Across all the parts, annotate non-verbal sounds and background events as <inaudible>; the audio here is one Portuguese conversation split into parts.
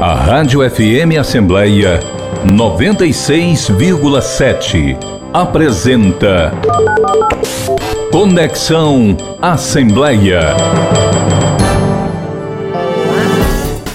A Rádio FM Assembleia 96,7 apresenta Conexão Assembleia. Olá,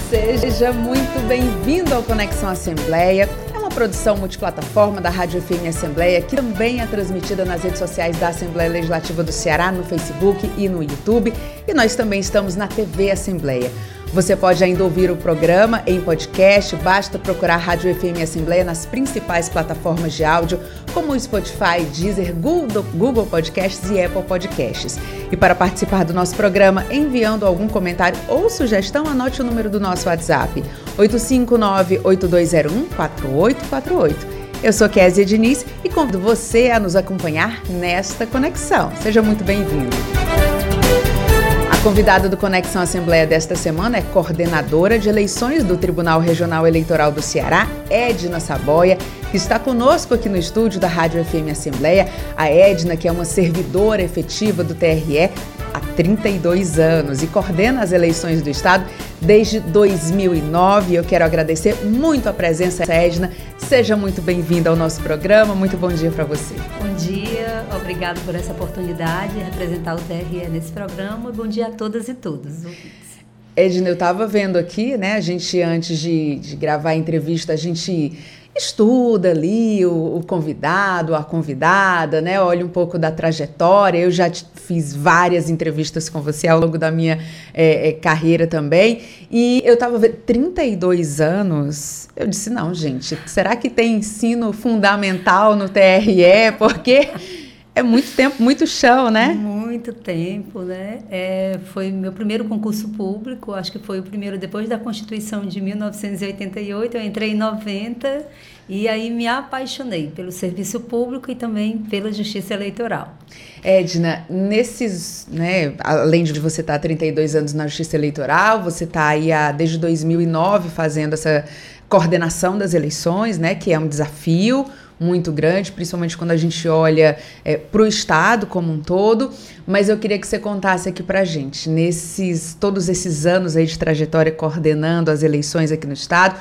seja muito bem-vindo ao Conexão Assembleia. Uma produção multiplataforma da Rádio FM Assembleia, que também é transmitida nas redes sociais da Assembleia Legislativa do Ceará, no Facebook e no YouTube. E nós também estamos na TV Assembleia. Você pode ainda ouvir o programa em podcast, basta procurar Rádio FM Assembleia nas principais plataformas de áudio, como o Spotify, Deezer, Google Podcasts e Apple Podcasts. E para participar do nosso programa, enviando algum comentário ou sugestão, anote o número do nosso WhatsApp, 859-8201-4848. Eu sou Kézia Diniz e convido você a nos acompanhar nesta conexão. Seja muito bem-vindo. A convidada do Conexão Assembleia desta semana é coordenadora de eleições do Tribunal Regional Eleitoral do Ceará, Edna Saboia, que está conosco aqui no estúdio da Rádio FM Assembleia. A Edna, que é uma servidora efetiva do TRE há 32 anos e coordena as eleições do Estado desde 2009. Eu quero agradecer muito a presença Edna. Seja muito bem-vinda ao nosso programa. Muito bom dia para você. Bom dia, obrigado por essa oportunidade de representar o TRE nesse programa. Bom dia a todas e todos. Edna, eu estava vendo aqui, né? A gente, antes de, de gravar a entrevista, a gente estuda ali o, o, convidado, a convidada, né? Olha um pouco da trajetória. Eu já fiz várias entrevistas com você ao longo da minha é, é, carreira também. E eu estava vendo 32 anos. Eu disse, não, gente, será que tem ensino fundamental no TRE? Porque é muito tempo, muito chão, né? Muito tempo, né? É, foi meu primeiro concurso público, acho que foi o primeiro depois da Constituição de 1988. Eu entrei em 90 e aí me apaixonei pelo serviço público e também pela justiça eleitoral. Edna, nesses, né, além de você estar há 32 anos na justiça eleitoral, você está aí há, desde 2009 fazendo essa coordenação das eleições, né, que é um desafio muito grande, principalmente quando a gente olha é, para o Estado como um todo. Mas eu queria que você contasse aqui para a gente, nesses todos esses anos aí de trajetória coordenando as eleições aqui no Estado,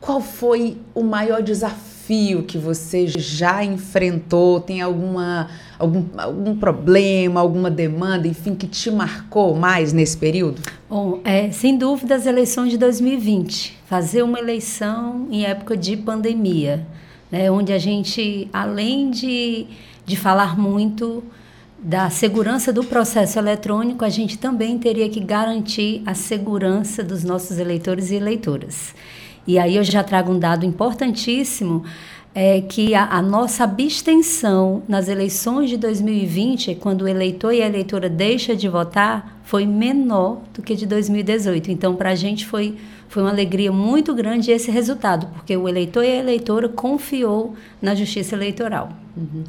qual foi o maior desafio que você já enfrentou? Tem alguma, algum, algum problema, alguma demanda, enfim, que te marcou mais nesse período? Bom, é, sem dúvida as eleições de 2020. Fazer uma eleição em época de pandemia né, onde a gente, além de, de falar muito da segurança do processo eletrônico, a gente também teria que garantir a segurança dos nossos eleitores e eleitoras. E aí eu já trago um dado importantíssimo, é que a, a, nossa abstenção nas eleições de 2020, quando o eleitor e a eleitora deixa de votar, foi menor do que de 2018. Então, para a gente foi foi uma alegria muito grande esse resultado, porque o eleitor e a eleitora confiou na justiça eleitoral. Uhum.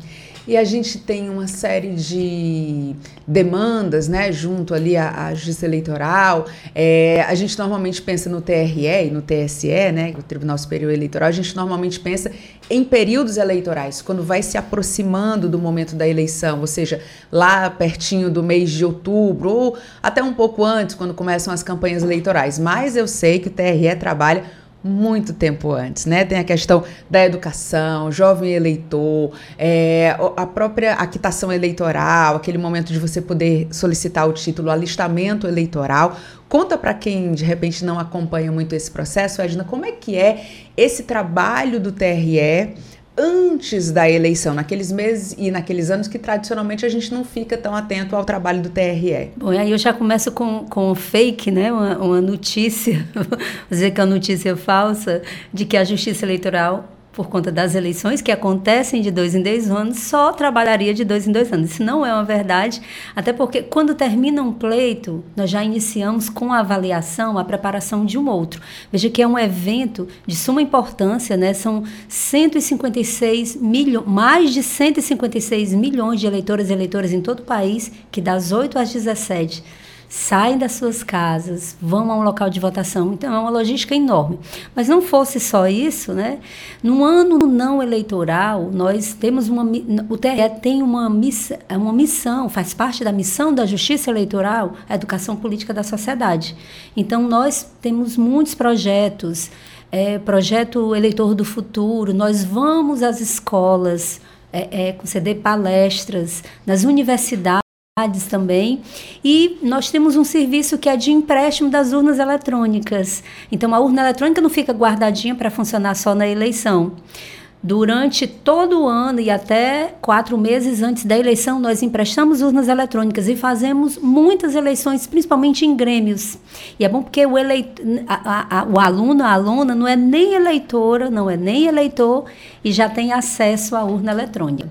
E a gente tem uma série de demandas, né, junto ali à, à justiça eleitoral. É, a gente normalmente pensa no TRE e no TSE, né, o Tribunal Superior Eleitoral. A gente normalmente pensa em períodos eleitorais, quando vai se aproximando do momento da eleição, ou seja, lá pertinho do mês de outubro ou até um pouco antes, quando começam as campanhas eleitorais. Mas eu sei que o TRE trabalha muito tempo antes, né? Tem a questão da educação, jovem eleitor, é, a própria aquitação eleitoral, aquele momento de você poder solicitar o título, alistamento eleitoral. Conta para quem de repente não acompanha muito esse processo, Edna, como é que é esse trabalho do TRE antes da eleição, naqueles meses e naqueles anos que tradicionalmente a gente não fica tão atento ao trabalho do TRE. Bom, aí eu já começo com, com fake, né? Uma, uma notícia, <laughs> vou dizer que é uma notícia falsa, de que a Justiça Eleitoral por conta das eleições que acontecem de dois em dois anos, só trabalharia de dois em dois anos. Isso não é uma verdade, até porque quando termina um pleito, nós já iniciamos com a avaliação, a preparação de um outro. Veja que é um evento de suma importância, né? São 156 milhões, mais de 156 milhões de eleitores e eleitoras em todo o país, que das 8 às 17 saem das suas casas, vão a um local de votação. Então é uma logística enorme. Mas não fosse só isso, né? No ano não eleitoral, nós temos uma o TRE tem uma missão, é uma missão, faz parte da missão da Justiça Eleitoral, a educação política da sociedade. Então nós temos muitos projetos, é, projeto Eleitor do Futuro, nós vamos às escolas, é, é, conceder palestras nas universidades também. E nós temos um serviço que é de empréstimo das urnas eletrônicas. Então a urna eletrônica não fica guardadinha para funcionar só na eleição. Durante todo o ano e até quatro meses antes da eleição, nós emprestamos urnas eletrônicas e fazemos muitas eleições, principalmente em grêmios. E é bom porque o, eleit a, a, o aluno, a aluna, não é nem eleitora, não é nem eleitor e já tem acesso à urna eletrônica.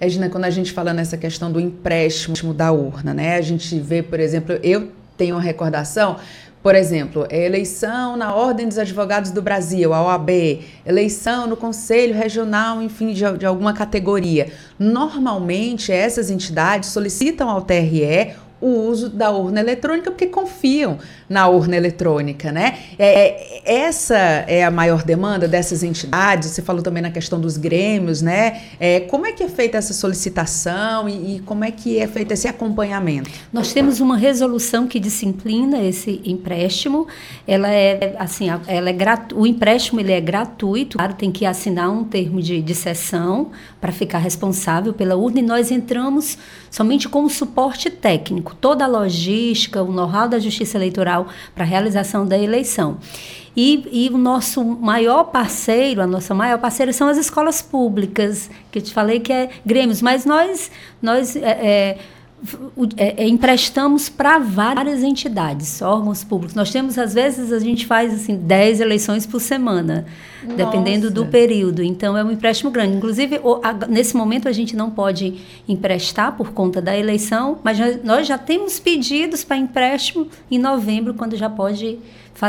Regina, quando a gente fala nessa questão do empréstimo da urna, né? A gente vê, por exemplo, eu tenho uma recordação, por exemplo, eleição na Ordem dos Advogados do Brasil, a OAB, eleição no Conselho Regional, enfim, de, de alguma categoria. Normalmente, essas entidades solicitam ao TRE o uso da urna eletrônica porque confiam na urna eletrônica, né? É, é, essa é a maior demanda dessas entidades. Você falou também na questão dos grêmios, né? É, como é que é feita essa solicitação e, e, como é que é feito esse acompanhamento? Nós temos uma resolução que disciplina esse empréstimo. Ela é assim, ela é o empréstimo ele é gratuito. Claro, tem que assinar um termo de, de cessão para ficar responsável pela urna e nós entramos somente com o suporte técnico, toda a logística, o know-how da Justiça Eleitoral para a realização da eleição. E, e, o nosso maior parceiro, a nossa maior parceira são as escolas públicas, que eu te falei que é grêmios, mas nós, nós é, é, é, é emprestamos para várias entidades, órgãos públicos. Nós temos, às vezes, a gente faz assim 10 eleições por semana, Nossa. dependendo do período. Então, é um empréstimo grande. Inclusive, nesse momento, a gente não pode emprestar por conta da eleição, mas nós já temos pedidos para empréstimo em novembro, quando já pode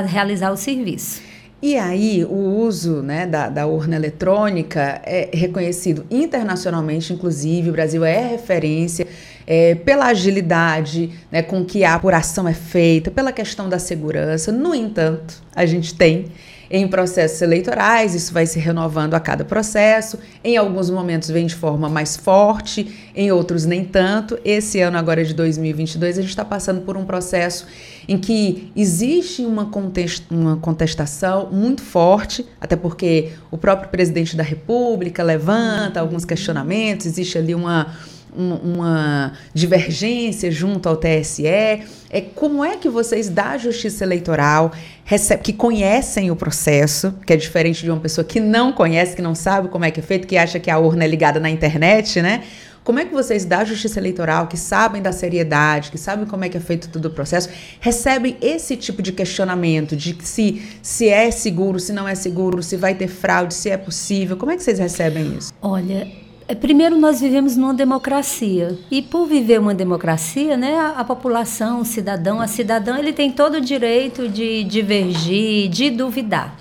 realizar o serviço. E aí, o uso né, da, da, urna eletrônica é reconhecido internacionalmente, inclusive, o Brasil é referência é, pela agilidade né, com que a apuração é feita, pela questão da segurança. No entanto, a gente tem em processos eleitorais, isso vai se renovando a cada processo. Em alguns momentos vem de forma mais forte, em outros nem tanto. Esse ano, agora de 2022, a gente está passando por um processo em que existe uma, contest uma contestação muito forte, até porque o próprio presidente da República levanta alguns questionamentos, existe ali uma uma divergência junto ao TSE. É como é que vocês da Justiça Eleitoral recebe, que conhecem o processo, que é diferente de uma pessoa que não conhece, que não sabe como é que é feito, que acha que a urna é ligada na internet, né? Como é que vocês da Justiça Eleitoral, que sabem da seriedade, que sabem como é que é feito todo o processo, recebem esse tipo de questionamento de se, se é seguro, se não é seguro, se vai ter fraude, se é possível? Como é que vocês recebem isso? Olha, primeiro, nós vivemos numa democracia. E por viver uma democracia, né, a, a, população, o cidadão, a cidadã, ele tem todo o direito de divergir, de duvidar.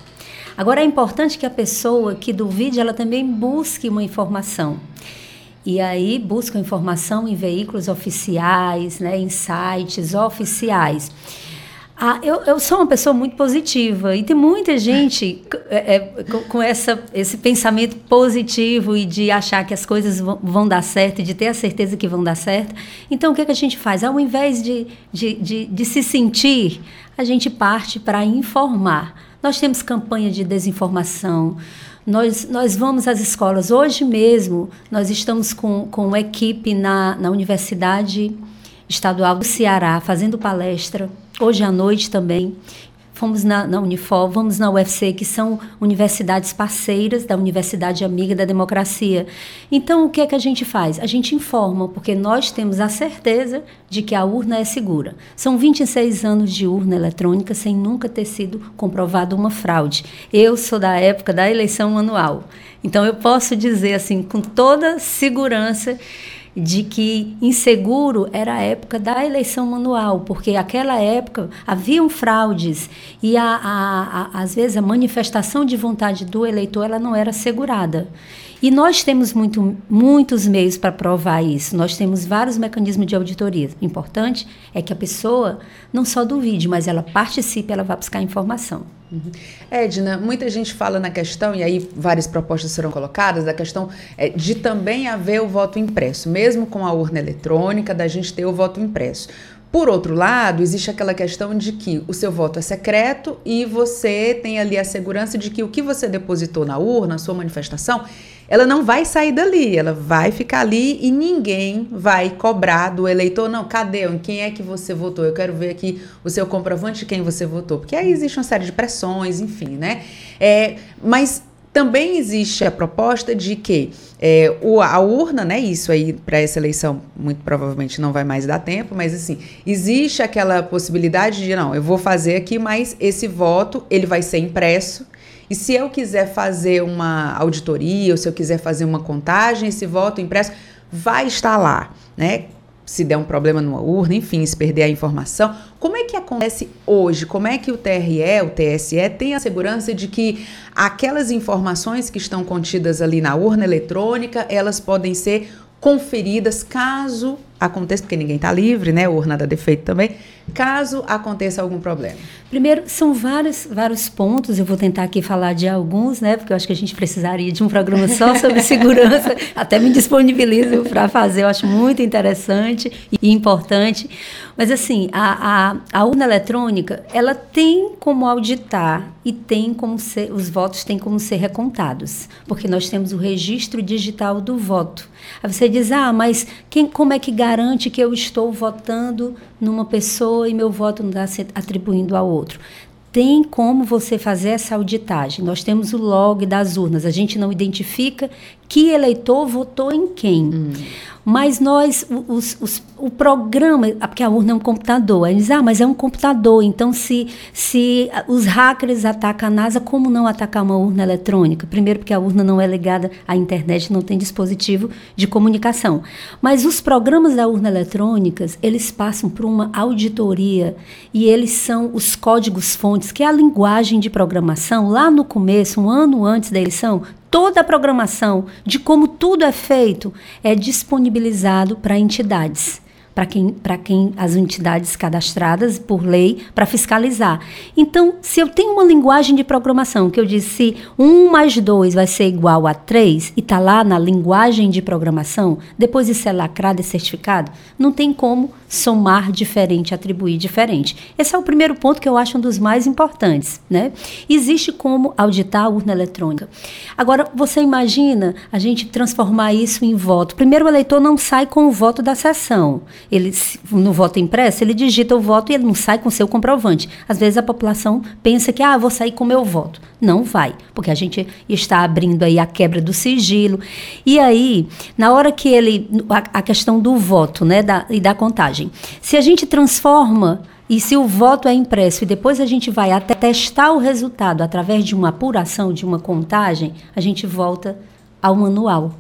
Agora, é importante que a pessoa que duvide, ela também busque uma informação. E aí, busca informação em veículos oficiais, né, em sites oficiais. Ah, eu, eu sou uma pessoa muito positiva e tem muita gente é, é, com, com, essa, esse pensamento positivo e de achar que as coisas vão, vão, dar certo de ter a certeza que vão dar certo. Então, o que, é que a gente faz? Ao invés de, de, de, de se sentir, a gente parte para informar. Nós temos campanha de desinformação, nós, nós vamos às escolas. Hoje mesmo, nós estamos com, com equipe na, na Universidade Estadual do Ceará fazendo palestra hoje à noite também. Fomos na, na Unifor, vamos na UFC, que são universidades parceiras da Universidade Amiga da Democracia. Então, o que é que a gente faz? A gente informa, porque nós temos a certeza de que a urna é segura. São 26 anos de urna eletrônica sem nunca ter sido comprovada uma fraude. Eu sou da época da eleição manual. Então, eu posso dizer, assim, com toda segurança, de que inseguro era a época da eleição manual, porque aquela época haviam fraudes e a, a, a, às vezes a manifestação de vontade do eleitor ela não era assegurada. E nós temos muito, muitos meios para provar isso. Nós temos vários mecanismos de auditoria. O importante é que a pessoa não só duvide, mas ela participe, ela vá buscar informação. Uhum. Edna, muita gente fala na questão, e aí várias propostas serão colocadas, da questão é, de também haver o voto impresso, mesmo com a urna eletrônica, da gente ter o voto impresso. Por outro lado, existe aquela questão de que o seu voto é secreto e você tem ali a segurança de que o que você depositou na urna, a sua manifestação, ela não vai sair dali, ela vai ficar ali e ninguém vai cobrar do eleitor, não, cadê? Quem é que você votou? Eu quero ver aqui o seu comprovante de quem você votou. Porque aí existe uma série de pressões, enfim, né? É, mas também existe a proposta de que é, o, a urna, né? Isso aí para essa eleição muito provavelmente não vai mais dar tempo, mas assim existe aquela possibilidade de não, eu vou fazer aqui, mas esse voto ele vai ser impresso e se eu quiser fazer uma auditoria ou se eu quiser fazer uma contagem, esse voto impresso vai estar lá, né? Se der um problema numa urna, enfim, se perder a informação. Como é que acontece hoje? Como é que o TRE, o TSE, tem a segurança de que aquelas informações que estão contidas ali na urna eletrônica, elas podem ser conferidas caso aconteça, porque ninguém está livre, né? Urna dá defeito também, caso aconteça algum problema. Primeiro, são vários, vários pontos, eu vou tentar aqui falar de alguns, né? Porque eu acho que a gente precisaria de um programa só <laughs> sobre segurança, até me disponibilizo para fazer, eu acho muito interessante e importante. Mas assim, a, a, a urna eletrônica, ela tem como auditar e tem como ser, os votos têm como ser recontados, porque nós temos o registro digital do voto. Aí você diz, ah, mas quem, como é que garante que eu estou votando numa pessoa e meu voto não está se atribuindo a outro? Tem como você fazer essa auditagem. Nós temos o log das urnas, a gente não identifica que eleitor votou em quem. Hum. Mas nós, os, os, o programa, ah, porque a urna é um computador, aí diz, ah, mas é um computador, então se, se os hackers atacam a NASA, como não atacar uma urna eletrônica? Primeiro porque a urna não é ligada à internet, não tem dispositivo de comunicação. Mas os programas da urna eletrônicas, eles passam por uma auditoria e eles são os códigos fontes, que é a linguagem de programação, lá no começo, um ano antes da eleição, toda a programação de como tudo é feito é disponibilizado para entidades para quem, quem as entidades cadastradas por lei para fiscalizar. Então, se eu tenho uma linguagem de programação que eu disse 1 mais 2 vai ser igual a 3 e está lá na linguagem de programação, depois isso é lacrado e certificado, não tem como somar diferente, atribuir diferente. Esse é o primeiro ponto que eu acho um dos mais importantes. Né? Existe como auditar a urna eletrônica. Agora, você imagina a gente transformar isso em voto. Primeiro, o eleitor não sai com o voto da sessão. Ele, no voto impresso, ele digita o voto e ele não sai com seu comprovante. Às vezes a população pensa que, ah, vou sair com meu voto. Não vai, porque a gente está abrindo aí a quebra do sigilo. E aí, na hora que ele. A, a questão do voto, né, da, e da contagem. Se a gente transforma e se o voto é impresso e depois a gente vai até testar o resultado através de uma apuração, de uma contagem, a gente volta ao manual.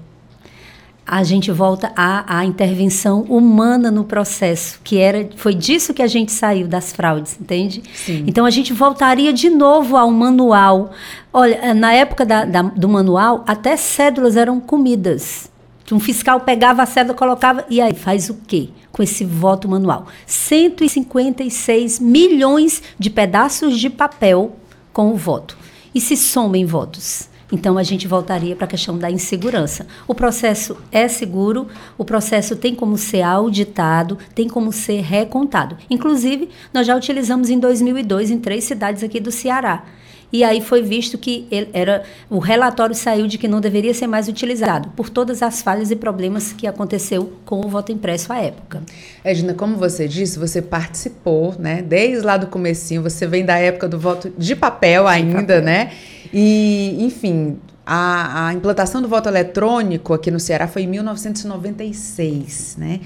A gente volta à, à intervenção humana no processo, que era foi disso que a gente saiu das fraudes, entende? Sim. Então a gente voltaria de novo ao manual. Olha, na época da, da, do manual, até cédulas eram comidas. Um fiscal pegava a cédula, colocava, e aí faz o quê? com esse voto manual. 156 milhões de pedaços de papel com o voto. E se somem votos? Então a gente voltaria para a questão da insegurança. O processo é seguro, o processo tem como ser auditado, tem como ser recontado. Inclusive, nós já utilizamos em 2002 em três cidades aqui do Ceará e aí foi visto que era o relatório saiu de que não deveria ser mais utilizado por todas as falhas e problemas que aconteceu com o voto impresso à época. Edna, como você disse, você participou, né? Desde lá do comecinho, você vem da época do voto de papel ainda, de papel. né? E, enfim, a, a implantação do voto eletrônico aqui no Ceará foi em 1996, né?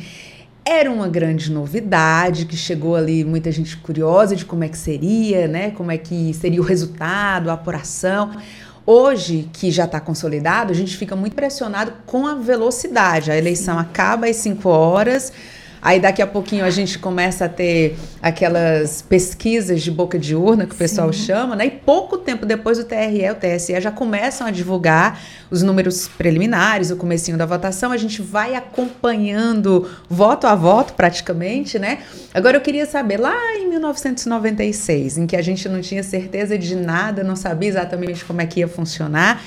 Era uma grande novidade que chegou ali muita gente curiosa de como é que seria, né? Como é que seria o resultado, a apuração. Hoje, que já está consolidado, a gente fica muito impressionado com a velocidade. A eleição Sim. acaba às 5 horas. Aí daqui a pouquinho a gente começa a ter aquelas pesquisas de boca de urna que o pessoal Sim. chama, né? E pouco tempo depois o TRE o TSE já começam a divulgar os números preliminares, o comecinho da votação, a gente vai acompanhando voto a voto praticamente, né? Agora eu queria saber, lá em 1996, em que a gente não tinha certeza de nada, não sabia exatamente como é que ia funcionar,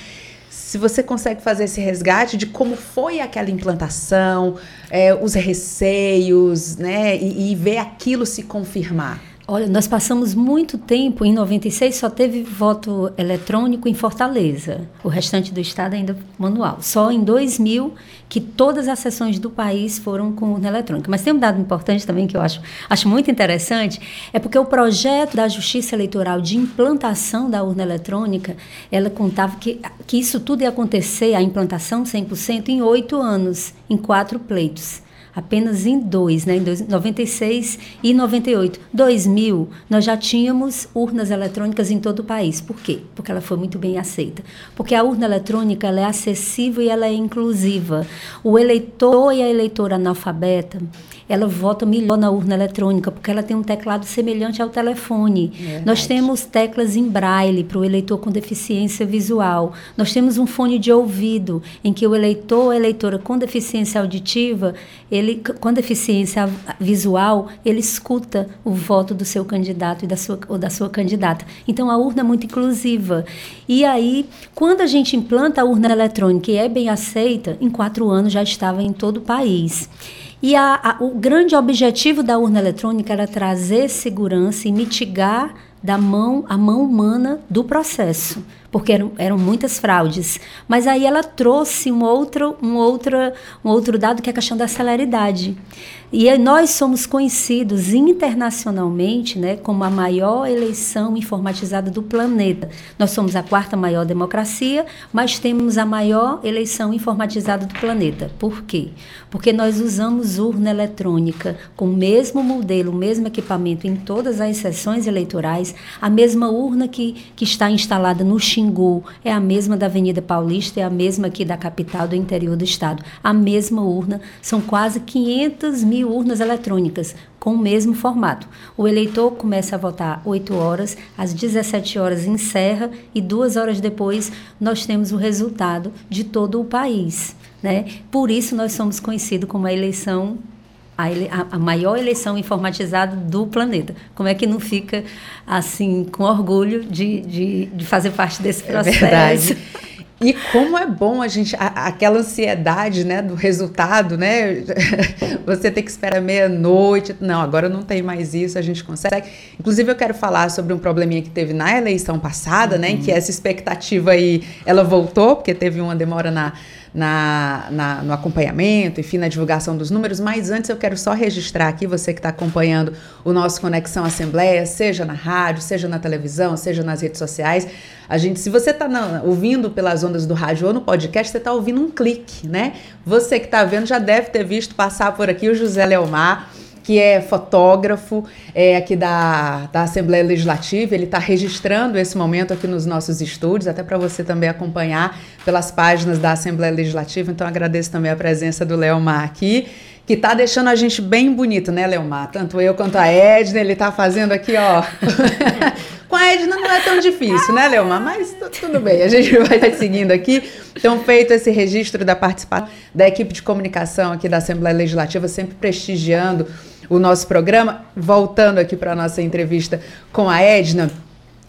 se você consegue fazer esse resgate de como foi aquela implantação, é, os receios, né, e, e ver aquilo se confirmar. Olha, nós passamos muito tempo, em 96 só teve voto eletrônico em Fortaleza, o restante do estado ainda manual. Só em 2000 que todas as sessões do país foram com urna eletrônica. Mas tem um dado importante também que eu acho, acho muito interessante, é porque o projeto da Justiça Eleitoral de implantação da urna eletrônica, ela contava que, que isso tudo ia acontecer, a implantação 100%, em oito anos, em quatro pleitos apenas em dois, né, em 96 e 98. 2000, nós já tínhamos urnas eletrônicas em todo o país. Por quê? Porque ela foi muito bem aceita. Porque a urna eletrônica ela é acessível e ela é inclusiva. O eleitor e a eleitora analfabeta, ela vota melhor na urna eletrônica, porque ela tem um teclado semelhante ao telefone. Verdade. Nós temos teclas em braille para o eleitor com deficiência visual. Nós temos um fone de ouvido, em que o eleitor ou eleitora com deficiência auditiva, ele com deficiência visual, ele escuta o voto do seu candidato e da sua, ou da sua candidata. Então, a urna é muito inclusiva. E aí, quando a gente implanta a urna eletrônica e é bem aceita, em quatro anos já estava em todo o país. E a, a, o grande objetivo da urna eletrônica era trazer segurança e mitigar da mão a mão humana do processo, porque eram, eram muitas fraudes. Mas aí ela trouxe um outro, um, outro, um outro dado que é a questão da celeridade. E nós somos conhecidos internacionalmente né, como a maior eleição informatizada do planeta. Nós somos a quarta maior democracia, mas temos a maior eleição informatizada do planeta. Por quê? Porque nós usamos urna eletrônica com o mesmo modelo, o mesmo equipamento em todas as sessões eleitorais. A mesma urna que, que está instalada no Xingu é a mesma da Avenida Paulista, é a mesma aqui da capital do interior do estado. A mesma urna. São quase 500 mil urnas eletrônicas com o mesmo formato. O eleitor começa a votar 8 horas, às 17 horas encerra e duas horas depois nós temos o resultado de todo o país. Né? Por isso nós somos conhecidos como a eleição a, ele, a, a, maior eleição informatizada do planeta. Como é que não fica assim com orgulho de, de, de fazer parte desse processo? É verdade. <laughs> E como é bom a gente, a, aquela ansiedade, né, do resultado, né? <laughs> Você tem que esperar meia-noite. Não, agora não tem mais isso, a gente consegue. Inclusive, eu quero falar sobre um probleminha que teve na eleição passada, uhum. né? Em que essa expectativa aí, ela voltou, porque teve uma demora na, na, na, no acompanhamento, enfim, na divulgação dos números, mas antes eu quero só registrar aqui, você que está acompanhando o nosso Conexão Assembleia, seja na rádio, seja na televisão, seja nas redes sociais. A gente, se você está ouvindo pelas ondas do rádio ou no podcast, você está ouvindo um clique, né? Você que está vendo já deve ter visto passar por aqui o José Leomar que é fotógrafo é, aqui da, da Assembleia Legislativa. Ele está registrando esse momento aqui nos nossos estúdios, até para você também acompanhar pelas páginas da Assembleia Legislativa. Então, agradeço também a presença do Leomar aqui que tá deixando a gente bem bonito, né, Leomar? Tanto eu quanto a Edna, ele tá fazendo aqui, ó. <laughs> Com a Edna não é tão difícil, né, Leomar? Mas tudo bem, a gente <laughs> vai seguindo aqui. Então, feito esse registro da participação da equipe de comunicação aqui da Assembleia Legislativa, sempre prestigiando o nosso programa. Voltando aqui para a nossa entrevista com a Edna.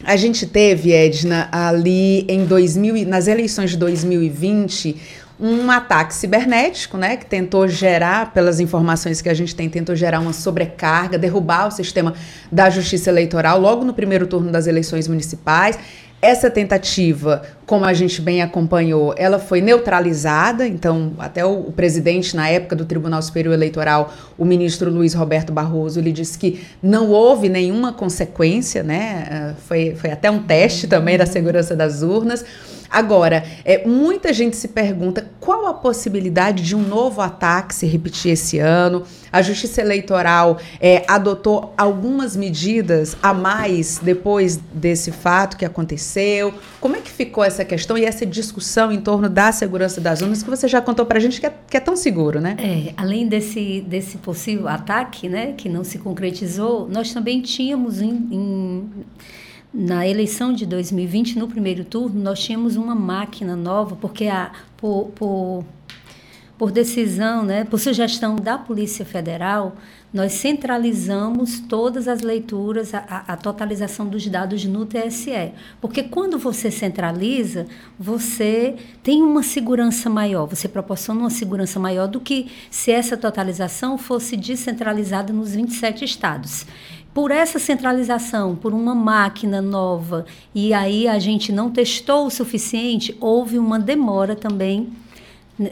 A gente teve, Edna, ali em 2000, nas eleições de 2020, um ataque cibernético, né, que tentou gerar, pelas informações que a gente tem, tentou gerar uma sobrecarga, derrubar o sistema da justiça eleitoral logo no primeiro turno das eleições municipais. Essa tentativa, como a gente bem acompanhou, ela foi neutralizada, então até o, o, presidente na época do Tribunal Superior Eleitoral, o ministro Luiz Roberto Barroso, ele disse que não houve nenhuma consequência, né? Ah, foi, foi até um teste também da segurança das urnas. Agora, é, muita gente se pergunta qual a possibilidade de um novo ataque se repetir esse ano. A Justiça Eleitoral é, adotou algumas medidas a mais depois desse fato que aconteceu. Como é que ficou essa questão e essa discussão em torno da segurança das urnas que você já contou para a gente que é, que é, tão seguro, né? É, além desse, desse possível ataque, né, que não se concretizou, nós também tínhamos em, em na eleição de 2020, no primeiro turno, nós tínhamos uma máquina nova, porque a, por, por, por decisão, né, por sugestão da Polícia Federal, nós centralizamos todas as leituras, a, a, totalização dos dados no TSE. Porque quando você centraliza, você tem uma segurança maior, você proporciona uma segurança maior do que se essa totalização fosse descentralizada nos 27 estados por essa centralização, por uma máquina nova, e aí a gente não testou o suficiente, houve uma demora também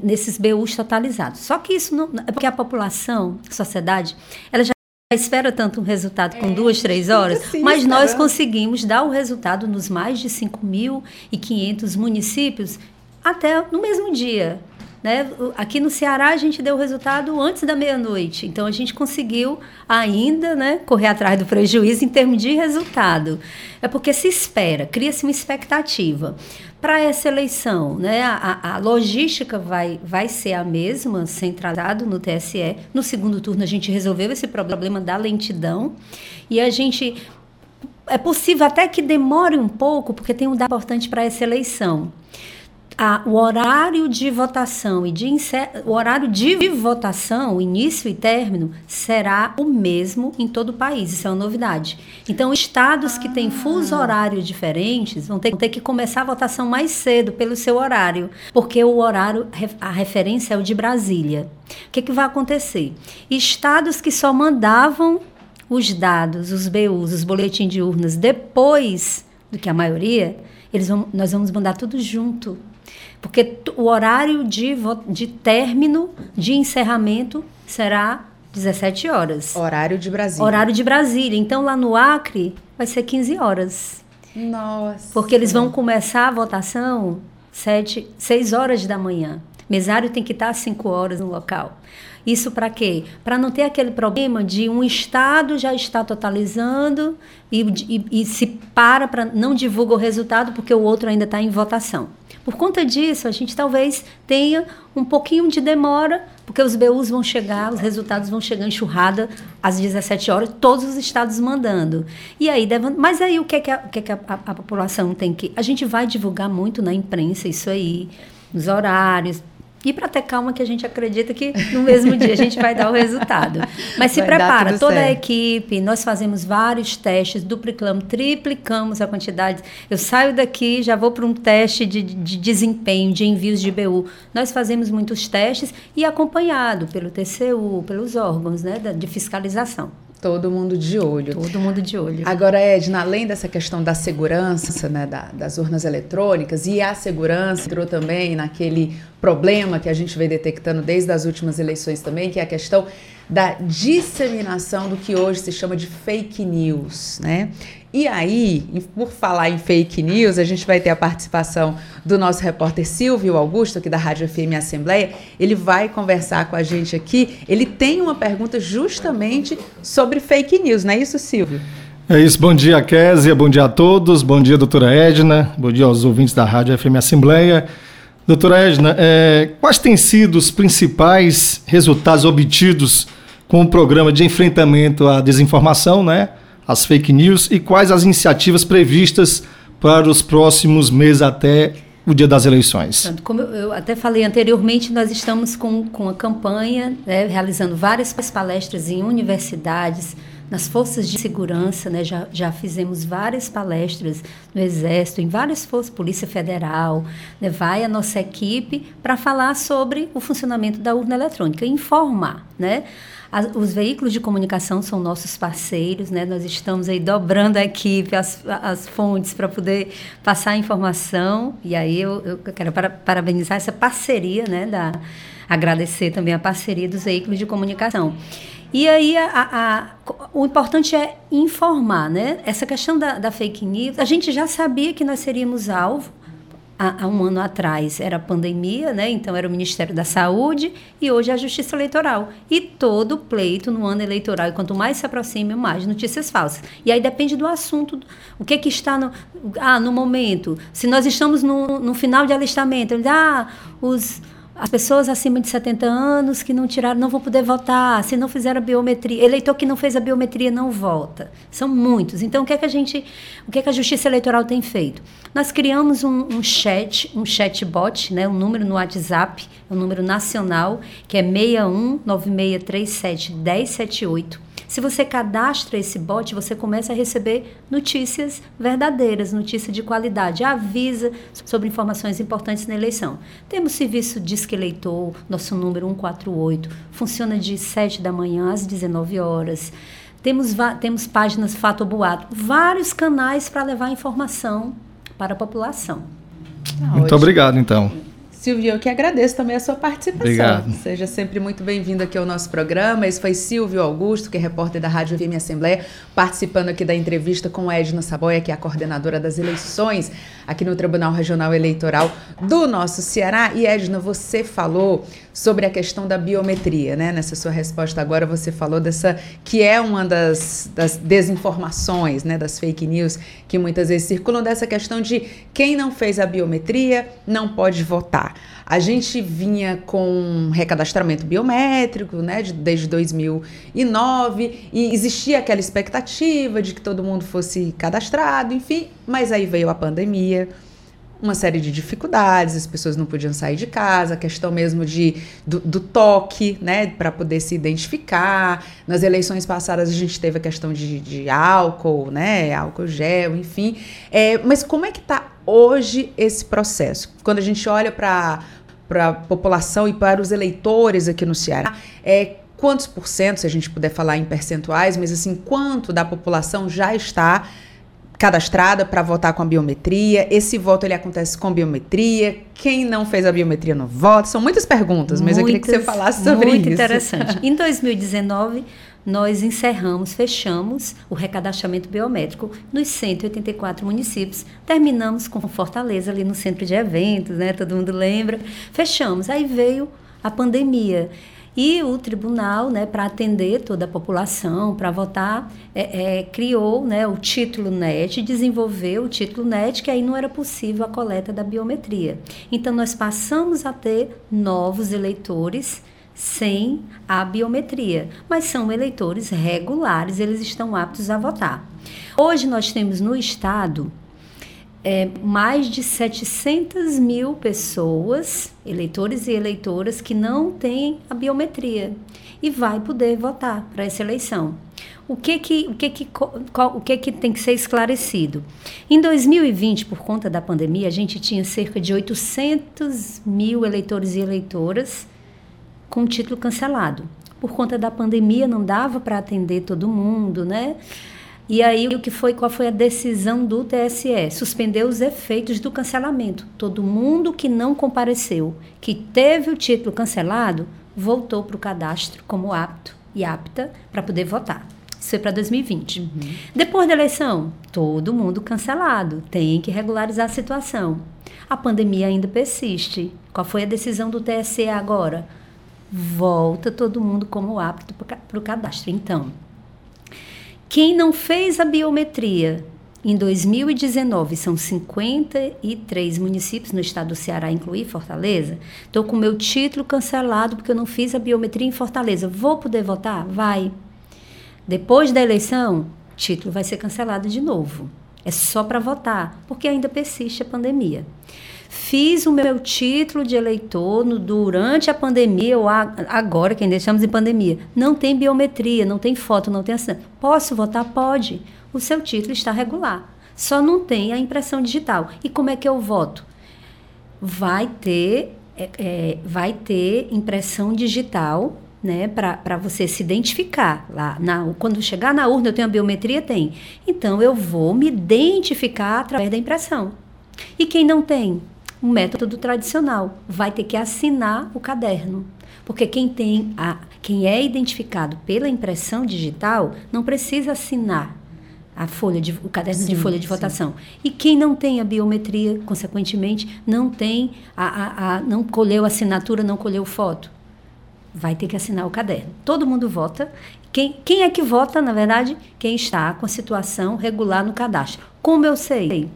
nesses BUs totalizados. Só que isso não é porque a população, a sociedade, ela já espera tanto um resultado com é, duas, três horas, sim, mas nós conseguimos dar o resultado nos mais de 5.500 municípios até no mesmo dia. Né? Aqui no Ceará a gente deu o resultado antes da meia-noite, então a gente conseguiu ainda né, correr atrás do prejuízo em termos de resultado. É porque se espera, cria-se uma expectativa. Para essa eleição, né, a, a, logística vai, vai ser a mesma, centralizado no TSE. No segundo turno a gente resolveu esse problema da lentidão e a gente é possível até que demore um pouco, porque tem um dado importante para essa eleição a, o horário de votação e de o horário de votação, início e término, será o mesmo em todo o país. Isso é uma novidade. Então, estados ah. que têm fuso horário diferentes vão ter, vão ter, que começar a votação mais cedo pelo seu horário, porque o horário, a referência é o de Brasília. O que, que vai acontecer? Estados que só mandavam os dados, os BUs, os boletins de urnas depois do que a maioria, eles vão, nós vamos mandar tudo junto porque o horário de, de término, de encerramento, será 17 horas. Horário de Brasília. Horário de Brasília. Então, lá no Acre, vai ser 15 horas. Nossa. Porque eles vão começar a votação 7, 6 horas da manhã. Mesário tem que estar às 5 horas no local. Isso para quê? Para não ter aquele problema de um estado já está totalizando e, e, e se para para não divulga o resultado porque o outro ainda está em votação. Por conta disso, a gente talvez tenha um pouquinho de demora, porque os BUs vão chegar, os resultados vão chegar enxurrada às 17 horas, todos os estados mandando. E aí, deve, mas aí o que é que, a, que, é que a, a, a população tem que. A gente vai divulgar muito na imprensa isso aí, nos horários, e para ter calma que a gente acredita que no mesmo dia a gente vai dar o resultado. Mas se vai prepara, toda certo. a equipe, nós fazemos vários testes, duplicamos, triplicamos a quantidade. Eu saio daqui, já vou para um teste de, de desempenho, de envios de BU. Nós fazemos muitos testes e acompanhado pelo TCU, pelos órgãos né, de fiscalização. Todo mundo de olho. Todo mundo de olho. Agora, Edna, além dessa questão da segurança, né, da, das urnas eletrônicas, e a segurança entrou também naquele problema que a gente vem detectando desde as últimas eleições também, que é a questão da disseminação do que hoje se chama de fake news, né? E aí, por falar em fake news, a gente vai ter a participação do nosso repórter Silvio Augusto, aqui da Rádio FM Assembleia. Ele vai conversar com a gente aqui. Ele tem uma pergunta justamente sobre fake news, não é isso, Silvio? É isso, bom dia, Késia, bom dia a todos, bom dia, doutora Edna, bom dia aos ouvintes da Rádio FM Assembleia. Doutora Edna, é, quais têm sido os principais resultados obtidos com o programa de enfrentamento à desinformação, né? As fake news e quais as iniciativas previstas para os próximos meses até o dia das eleições. Como eu até falei anteriormente, nós estamos com, com a campanha, né, realizando várias palestras em universidades, nas forças de segurança, né, já, já fizemos várias palestras no Exército, em várias forças, Polícia Federal, né, vai a nossa equipe para falar sobre o funcionamento da urna eletrônica, informar, né? As, os veículos de comunicação são nossos parceiros, né? Nós estamos aí dobrando a equipe, as, as fontes para poder passar a informação. E aí eu, eu quero para, parabenizar essa parceria, né? Da, agradecer também a parceria dos veículos de comunicação. E aí a, a, o importante é informar, né? Essa questão da, da fake news, a gente já sabia que nós seríamos alvo há, há um ano atrás era a pandemia, né? então era o Ministério da Saúde, e hoje é a Justiça Eleitoral. E todo pleito no ano eleitoral, e quanto mais se aproxima, mais notícias falsas. E aí depende do assunto, o que, que está no, ah, no momento. Se nós estamos no, no final de alistamento, ah, os as pessoas acima de 70 anos que não tiraram não vão poder votar, se não fizeram a biometria. Eleitor que não fez a biometria não vota. São muitos. Então, o que é que a gente, o que é que a Justiça Eleitoral tem feito? Nós criamos um, um chat, um chatbot, né, um número no WhatsApp, um número nacional, que é 61 9637 1078 se você cadastra esse bot, você começa a receber notícias verdadeiras, notícias de qualidade, avisa sobre informações importantes na eleição. Temos serviço Disque Eleitor, nosso número 148, funciona de 7 da manhã às 19 horas. Temos, temos páginas Fato ou Boato, vários canais para levar informação para a população. Muito obrigado, então. Silvio, eu que agradeço também a sua participação. Obrigado. Seja sempre muito bem-vindo aqui ao nosso programa. Esse foi Silvio Augusto, que é repórter da Rádio FM Assembleia, participando aqui da entrevista com Edna Saboia, que é a coordenadora das eleições aqui no Tribunal Regional Eleitoral do nosso Ceará. E Edna, você falou sobre a questão da biometria, né? Nessa sua resposta agora você falou dessa que é uma das, das desinformações, né? Das fake news que muitas vezes circulam dessa questão de quem não fez a biometria não pode votar. A gente vinha com recadastramento biométrico, né, de, desde 2009, e existia aquela expectativa de que todo mundo fosse cadastrado, enfim, mas aí veio a pandemia, uma série de dificuldades, as pessoas não podiam sair de casa, a questão mesmo de, do, do toque, né, para poder se identificar. Nas eleições passadas a gente teve a questão de, de álcool, né, álcool gel, enfim. É, mas como é que está hoje esse processo? Quando a gente olha para a população e para os eleitores aqui no Ceará, é quantos por cento, se a gente puder falar em percentuais, mas assim, quanto da população já está cadastrada para votar com a biometria? Esse voto ele acontece com biometria? Quem não fez a biometria não vota? São muitas perguntas, mas muitas, eu queria que você falasse sobre muito isso. Muito interessante. em 2019, nós encerramos, fechamos o recadastramento biométrico nos 184 municípios. Terminamos com Fortaleza, ali no centro de eventos, né? Todo mundo lembra. Fechamos. Aí veio a pandemia. E o tribunal, né, para atender toda a população, para votar, é, é, criou né, o título NET, desenvolveu o título NET, que aí não era possível a coleta da biometria. Então, nós passamos a ter novos eleitores sem a biometria, mas são eleitores regulares, eles estão aptos a votar. Hoje nós temos no estado é, mais de 700 mil pessoas, eleitores e eleitoras, que não têm a biometria e vai poder votar para essa eleição. O que que, o que, que, qual, o que que tem que ser esclarecido? Em 2020, por conta da pandemia, a gente tinha cerca de 800 mil eleitores e eleitoras com o título cancelado. Por conta da pandemia, não dava para atender todo mundo, né? E aí, o que foi, qual foi a decisão do TSE? Suspendeu os efeitos do cancelamento. Todo mundo que não compareceu, que teve o título cancelado, voltou para o cadastro como apto e apta para poder votar. Isso foi para 2020. Uhum. Depois da eleição, todo mundo cancelado. Tem que regularizar a situação. A pandemia ainda persiste. Qual foi a decisão do TSE agora? Volta todo mundo como apto para o cadastro. Então, quem não fez a biometria em 2019, são 53 municípios no estado do Ceará, incluir Fortaleza. Estou com meu título cancelado porque eu não fiz a biometria em Fortaleza. Vou poder votar? Vai. Depois da eleição, título vai ser cancelado de novo. É só para votar, porque ainda persiste a pandemia. Fiz o meu título de eleitor no, durante a pandemia ou a, agora, que ainda estamos em pandemia. Não tem biometria, não tem foto, não tem assinatura. Posso votar? Pode. O seu título está regular. Só não tem a impressão digital. E como é que eu voto? Vai ter, é, é, vai ter impressão digital né, para você se identificar lá. Na, quando chegar na urna, eu tenho a biometria? Tem. Então, eu vou me identificar através da impressão. E quem não tem? Um método tradicional, vai ter que assinar o caderno. Porque quem tem a, quem é identificado pela impressão digital não precisa assinar a folha de, o caderno Sim, de folha de sim. votação. E quem não tem a biometria, consequentemente, não tem a, a, a- não colheu assinatura, não colheu foto, vai ter que assinar o caderno. Todo mundo vota. Quem, quem é que vota, na verdade? Quem está com a situação regular no cadastro. Como eu sei?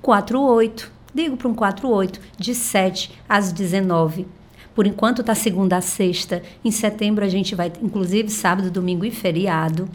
48. Ligo para um 48, de 7 às 19. Por enquanto está segunda a sexta. Em setembro a gente vai, inclusive sábado, domingo e feriado,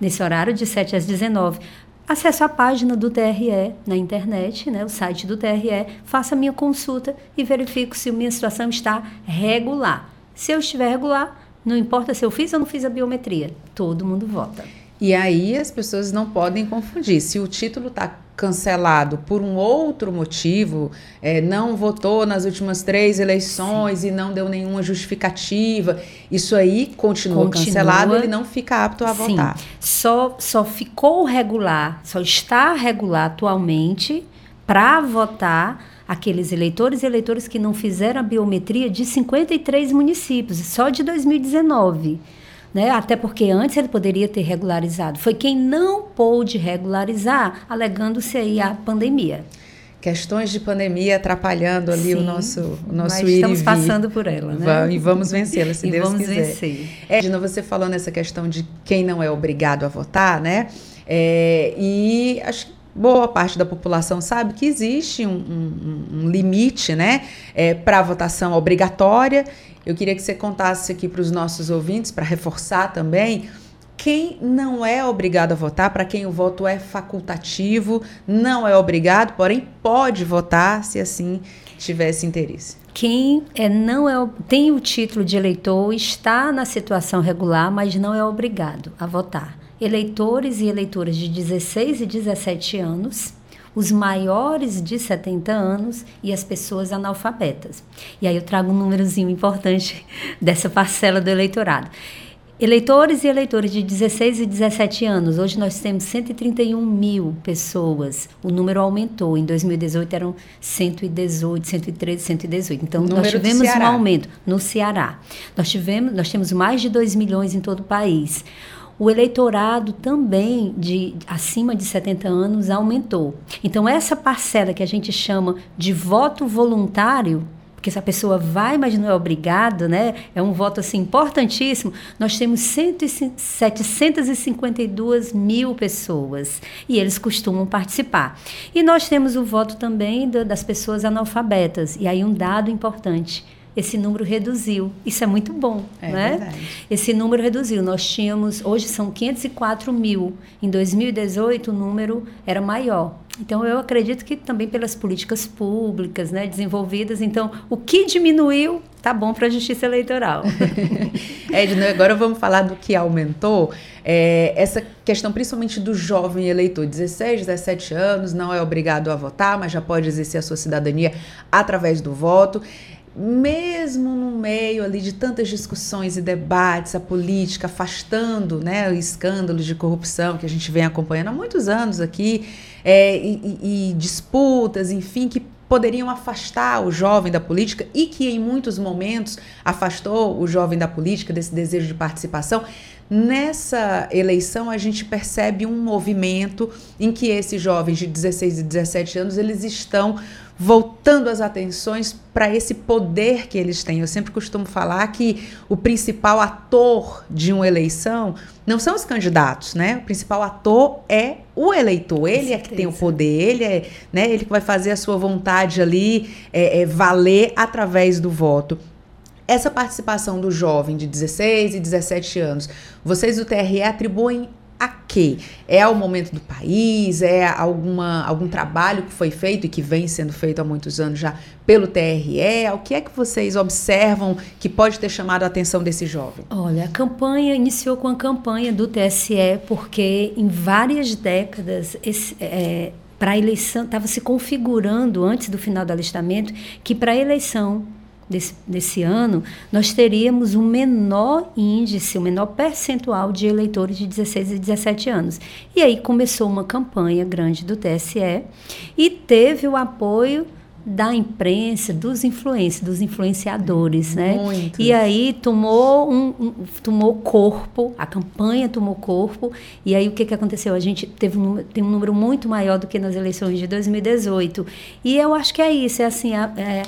nesse horário de 7 às 19. Acesso à página do TRE na internet, né, o site do TRE, faça a minha consulta e verifico se a minha situação está regular. Se eu estiver regular, não importa se eu fiz ou não fiz a biometria, todo mundo vota. E aí as pessoas não podem confundir. Se o título está cancelado por um outro motivo, é, não votou nas últimas três eleições e não deu nenhuma justificativa, isso aí continua, Continua. cancelado, ele não fica apto a Sim, votar. Só, só ficou regular, só está regular atualmente para votar aqueles eleitores e eleitores que não fizeram a biometria de 53 municípios, só de 2019. Né? Até porque antes ele poderia ter regularizado. Foi quem não pôde regularizar, alegando-se aí a pandemia. Questões de pandemia atrapalhando ali o Sim, nosso, o nosso mas ir e estamos passando por ela, né? E vamos vencê-la, se E Deus vamos quiser. vencer. Edna, você falou nessa questão de quem não é obrigado a votar, né? É, e acho que boa parte da população sabe que existe um, um- um limite, né, para a votação obrigatória. Eu queria que você contasse aqui para os nossos ouvintes, para reforçar também, quem não é obrigado a votar, para quem o voto é facultativo, não é obrigado, porém pode votar se assim tivesse interesse. Quem é, não é, tem o título de eleitor está na situação regular, mas não é obrigado a votar. Eleitores e eleitoras de 16 e 17 anos, os maiores de 70 anos e as pessoas analfabetas. E aí eu trago um númerozinho importante <laughs> dessa parcela do eleitorado. Eleitores e eleitores de 16 e 17 anos, hoje nós temos 131 mil pessoas. O número aumentou. Em 2018 eram 118, 113, 118. Então nós tivemos um aumento no Ceará. Nós tivemos, nós temos mais de 2 milhões em todo o país. O eleitorado também de acima de 70 anos aumentou. Então essa parcela que a gente chama de voto voluntário porque essa pessoa vai, mas não é obrigado, né? É um voto assim importantíssimo. Nós temos 100 752 mil pessoas e eles costumam participar. E nós temos o voto também da- das pessoas analfabetas. E aí um dado importante. Esse número reduziu. Isso é muito bom, É né? verdade. Esse número reduziu. Nós tínhamos, hoje são 504 mil. Em 2018 o número era maior. Então eu acredito que também pelas políticas públicas, né, desenvolvidas. Então o que diminuiu tá bom para a justiça eleitoral. <laughs> Edna, agora vamos falar do que aumentou. É, essa questão, principalmente do jovem eleitor, 16, 17 anos, não é obrigado a votar, mas já pode exercer a sua cidadania através do voto. Mesmo no meio ali de tantas discussões e debates, a política afastando né, escândalos de corrupção que a gente vem acompanhando há muitos anos aqui, é, e, e- disputas, enfim, que poderiam afastar o jovem da política e que em muitos momentos afastou o jovem da política desse desejo de participação. Nessa eleição a gente percebe um movimento em que esses jovens de 16 e 17 anos eles estão voltando as atenções para esse poder que eles têm. Eu sempre costumo falar que o principal ator de uma eleição não são os candidatos, né? O principal ator é o eleitor. Ele é que tem o poder, ele é, né? Ele que vai fazer a sua vontade ali é, é, valer através do voto. Essa participação do jovem de 16 e 17 anos, vocês do TRE atribuem a quê? É ao momento do país? É alguma, algum trabalho que foi feito e que vem sendo feito há muitos anos já pelo TRE? O que é que vocês observam que pode ter chamado a atenção desse jovem? Olha, a campanha iniciou com a campanha do TSE, porque em várias décadas para a eleição estava se configurando antes do final do alistamento que para a eleição desse, desse ano nós teríamos um menor índice, um menor percentual de eleitores de 16 e 17 anos. E aí começou uma campanha grande do TSE e teve o apoio da imprensa, dos influencers, dos influenciadores, né? Muitos. E aí tomou um, um, tomou corpo, a campanha tomou corpo, e aí o que, que aconteceu? A gente teve um, tem um número muito maior do que nas eleições de 2018. E eu acho que é isso, é assim, é,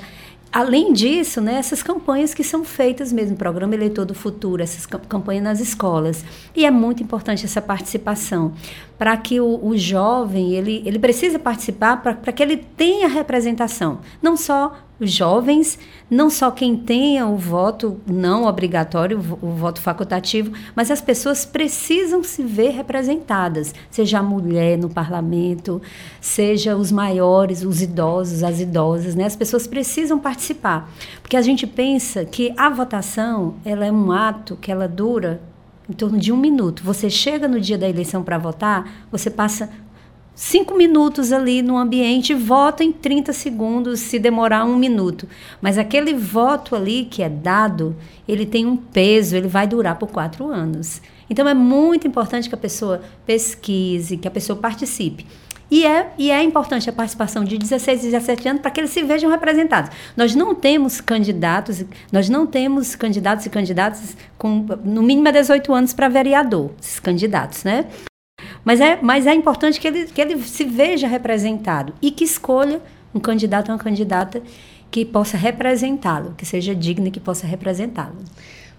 Além disso, né, essas campanhas que são feitas mesmo, Programa Eleitor do Futuro, essas campanhas nas escolas. E é muito importante essa participação, para que o, o, jovem, ele, ele precisa participar para que ele tenha representação, não só os jovens, não só quem tenha o voto não obrigatório, o, voto facultativo, mas as pessoas precisam se ver representadas, seja a mulher no parlamento, seja os maiores, os idosos, as idosas, né? As pessoas precisam participar, porque a gente pensa que a votação, ela é um ato que ela dura em torno de um minuto. Você chega no dia da eleição para votar, você passa cinco minutos ali no ambiente, vota em 30 segundos, se demorar um minuto. Mas aquele voto ali que é dado, ele tem um peso, ele vai durar por quatro anos. Então é muito importante que a pessoa pesquise, que a pessoa participe. E é, e é importante a participação de 16 e 17 anos para que eles se vejam representados. Nós não temos candidatos, nós não temos candidatos e candidatas com no mínimo 18 anos para vereador, esses candidatos, né? Mas é, mas é importante que ele, que ele se veja representado e que escolha um candidato ou uma candidata que possa representá-lo, que seja digna que possa representá-lo.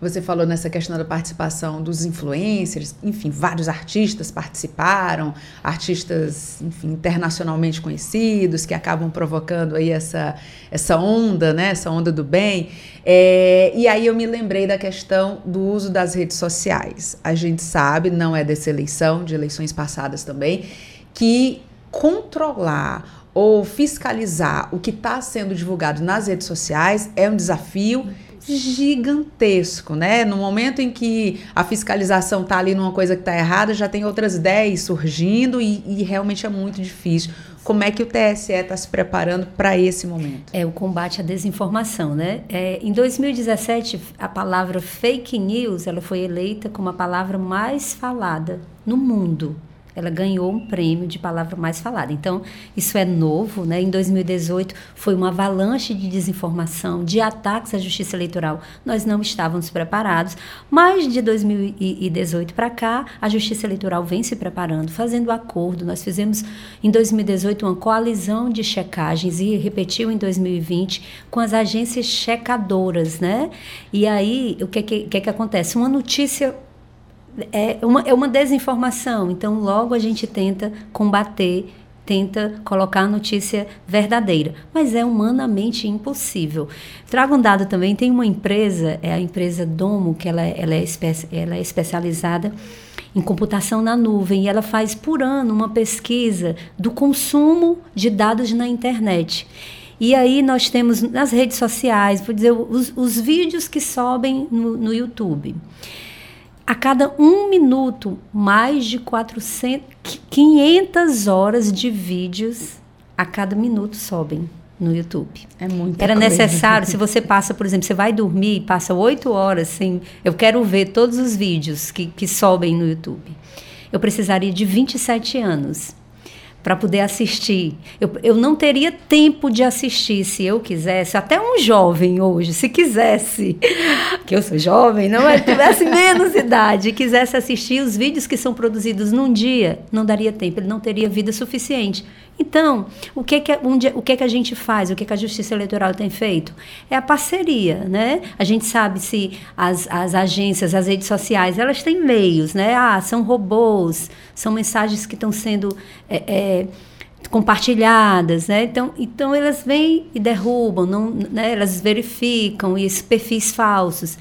Você falou nessa questão da participação dos influencers, enfim, vários artistas participaram, artistas, enfim, internacionalmente conhecidos, que acabam provocando aí essa, essa onda, né, essa onda do bem. É, e aí eu me lembrei da questão do uso das redes sociais. A gente sabe, não é dessa eleição, de eleições passadas também, que controlar ou fiscalizar o que está sendo divulgado nas redes sociais é um desafio gigantesco, né? No momento em que a fiscalização está ali numa coisa que está errada, já tem outras 10 surgindo e, e, realmente é muito difícil. Como é que o TSE está se preparando para esse momento? É o combate à desinformação, né? É, em 2017, a palavra fake news ela foi eleita como a palavra mais falada no mundo ela ganhou um prêmio de palavra mais falada. Então, isso é novo, né? Em 2018 foi uma avalanche de desinformação, de ataques à justiça eleitoral. Nós não estávamos preparados, mas de 2018 para cá, a justiça eleitoral vem se preparando, fazendo acordo. Nós fizemos em 2018 uma coalizão de checagens e repetiu em 2020 com as agências checadoras, né? E aí, o que, que, que, que acontece? Uma notícia é uma, é uma desinformação. Então, logo a gente tenta combater, tenta colocar a notícia verdadeira. Mas é humanamente impossível. Trago um dado também: tem uma empresa, é a empresa Domo, que ela, ela, é, espe ela é especializada em computação na nuvem e ela faz por ano uma pesquisa do consumo de dados na internet. E aí nós temos nas redes sociais, vou dizer, os, os vídeos que sobem no, no YouTube a cada um minuto, mais de 400, 500 horas de vídeos a cada minuto sobem no YouTube. É muito. Era necessário, se <laughs> você passa, por exemplo, você vai dormir e passa oito horas sem. Eu quero ver todos os vídeos que, que sobem no YouTube. Eu precisaria de 27 anos para poder assistir. Eu, eu não teria tempo de assistir se eu quisesse, até um jovem hoje, se quisesse, <laughs> que eu sou jovem, não é, tivesse menos idade, quisesse assistir os vídeos que são produzidos num dia, não daria tempo, ele não teria vida suficiente. Então, o que que, um o que que a gente faz, o que que a Justiça Eleitoral tem feito? É a parceria, né? A gente sabe se as, as agências, as redes sociais, elas têm meios, né? Ah, são robôs, são mensagens que estão sendo... É, é, compartilhadas, né? Então, então elas vêm e derrubam, não, né? elas verificam esses perfis falsos.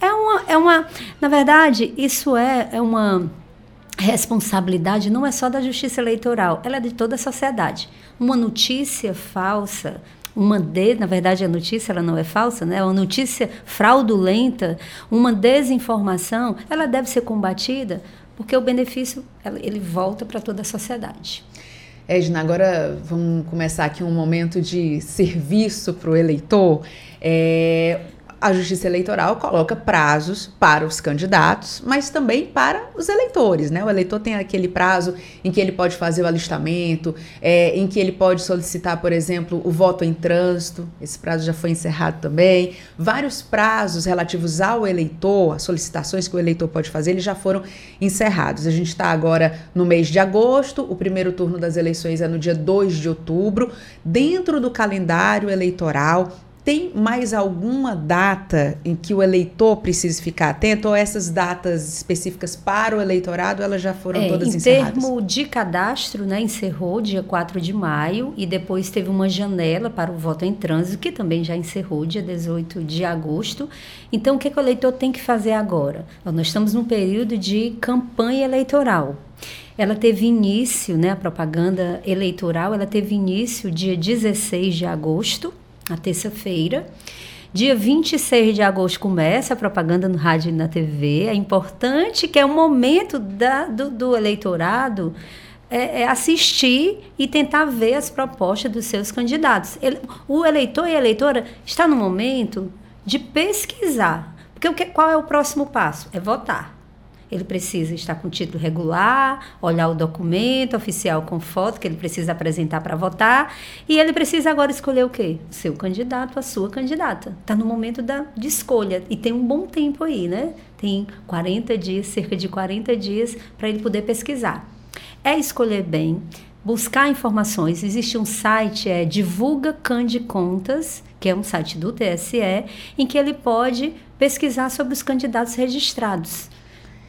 É uma, é uma, na verdade, isso é, é uma responsabilidade não é só da justiça eleitoral, ela é de toda a sociedade. Uma notícia falsa, uma de, na verdade a notícia ela não é falsa, né? Uma notícia fraudulenta, uma desinformação, ela deve ser combatida porque o benefício ele volta para toda a sociedade. Edna, agora vamos começar aqui um momento de serviço para o eleitor. É, a Justiça Eleitoral coloca prazos para os candidatos, mas também para os eleitores, né? O eleitor tem aquele prazo em que ele pode fazer o alistamento, é, em que ele pode solicitar, por exemplo, o voto em trânsito. Esse prazo já foi encerrado também. Vários prazos relativos ao eleitor, as solicitações que o eleitor pode fazer, eles já foram encerrados. A gente está agora no mês de agosto, o primeiro turno das eleições é no dia 2 de outubro. Dentro do calendário eleitoral, tem mais alguma data em que o eleitor precisa ficar atento ou essas datas específicas para o eleitorado elas já foram é, todas em encerradas? Em termo de cadastro, né, encerrou dia 4 de maio e depois teve uma janela para o voto em trânsito que também já encerrou dia 18 de agosto. Então o que, que o eleitor tem que fazer agora? Nós estamos num período de campanha eleitoral. Ela teve início, né, a propaganda eleitoral, ela teve início dia 16 de agosto na terça-feira. Dia 26 de agosto começa a propaganda no rádio e na TV. É importante que é o momento da, do, do eleitorado é, é assistir e tentar ver as propostas dos seus candidatos. Ele, o eleitor e a eleitora está no momento de pesquisar. Porque o que, qual é o próximo passo? É votar. Ele precisa estar com título regular, olhar o documento oficial com foto que ele precisa apresentar para votar. E ele precisa agora escolher o quê? Seu candidato, a sua candidata. Está no momento da, de escolha. E tem um bom tempo aí, né? Tem 40 dias, cerca de 40 dias, para ele poder pesquisar. É escolher bem, buscar informações. Existe um site, é Divulga Cande Contas, que é um site do TSE, em que ele pode pesquisar sobre os candidatos registrados.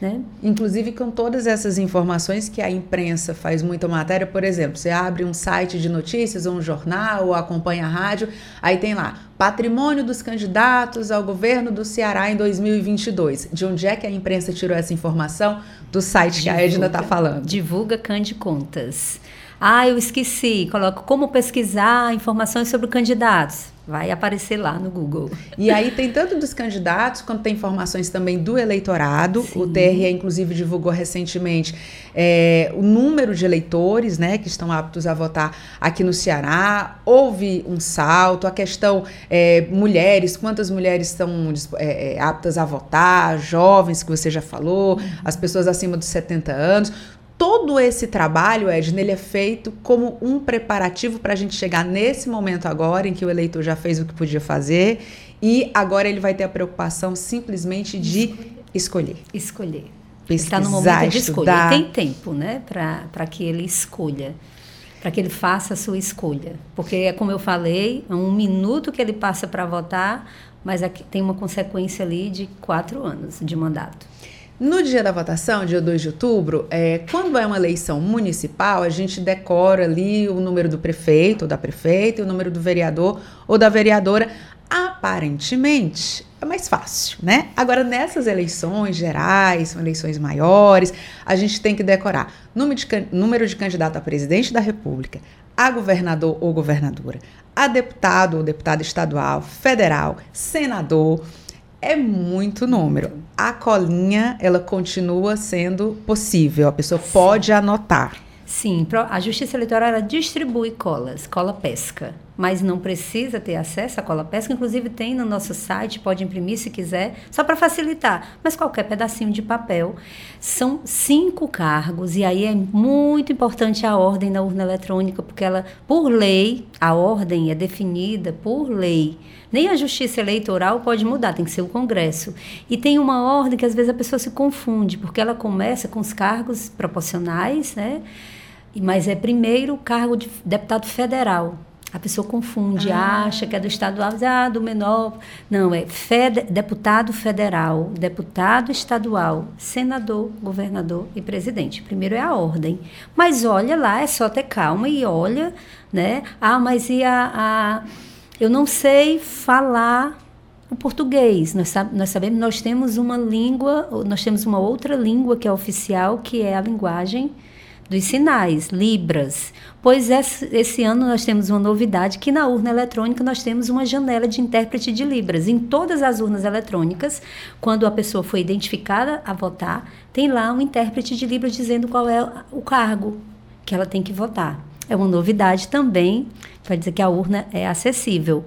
Né? Inclusive com todas essas informações que a imprensa faz muita matéria, por exemplo, você abre um site de notícias ou um jornal ou acompanha a rádio, aí tem lá patrimônio dos candidatos ao governo do Ceará em 2022. De onde é que a imprensa tirou essa informação? Do site divulga, que a Edna está falando. Divulga Cande Contas. Ah, eu esqueci. Coloco como pesquisar informações sobre candidatos vai aparecer lá no Google. E aí tem tanto dos candidatos quanto tem informações também do eleitorado. Sim. O TRE, inclusive, divulgou recentemente é, o número de eleitores né, que estão aptos a votar aqui no Ceará. Houve um salto, a questão é, mulheres, quantas mulheres estão é, aptas a votar, jovens, que você já falou, as pessoas acima dos 70 anos todo esse trabalho, Edna, ele é feito como um preparativo para a gente chegar nesse momento agora em que o eleitor já fez o que podia fazer e agora ele vai ter a preocupação simplesmente de escolher. Escolher. Pesquisar, Está no momento de escolha. tem tempo, né, para que ele escolha, para que ele faça a sua escolha. Porque é como eu falei, é um minuto que ele passa para votar, mas aqui tem uma consequência ali de quatro anos de mandato. No dia da votação, dia 2 de outubro, é, quando é uma eleição municipal, a gente decora ali o número do prefeito ou da prefeita e o número do vereador ou da vereadora. Aparentemente, é mais fácil, né? Agora, nessas eleições gerais, são eleições maiores, a gente tem que decorar número de, número de candidato a presidente da República, a governador ou governadora, a deputado ou deputada estadual, federal, senador é muito número. A colinha, ela continua sendo possível, a pessoa Sim. pode anotar. Sim, a Justiça Eleitoral ela distribui colas, cola pesca, mas não precisa ter acesso à cola pesca. Inclusive tem no nosso site, pode imprimir se quiser, só para facilitar. Mas qualquer pedacinho de papel. São cinco cargos e aí é muito importante a ordem na urna eletrônica, porque ela, por lei, a ordem é definida por lei. Nem a Justiça Eleitoral pode mudar, tem que ser o Congresso. E tem uma ordem que às vezes a pessoa se confunde, porque ela começa com os cargos proporcionais, né? mas é primeiro o cargo de deputado federal. A pessoa confunde, ah. acha que é do estadual, ah, do menor. Não, é fed, deputado federal, deputado estadual, senador, governador e presidente. Primeiro é a ordem. Mas olha lá, é só ter calma e olha, né? Ah, mas e a. a eu não sei falar o português. Nós, nós sabemos, nós temos uma língua, nós temos uma outra língua que é oficial, que é a linguagem dos sinais, Libras. Pois esse, ano nós temos uma novidade que na urna eletrônica nós temos uma janela de intérprete de Libras. Em todas as urnas eletrônicas, quando a pessoa foi identificada a votar, tem lá um intérprete de Libras dizendo qual é o cargo que ela tem que votar. É uma novidade também para dizer que a urna é acessível.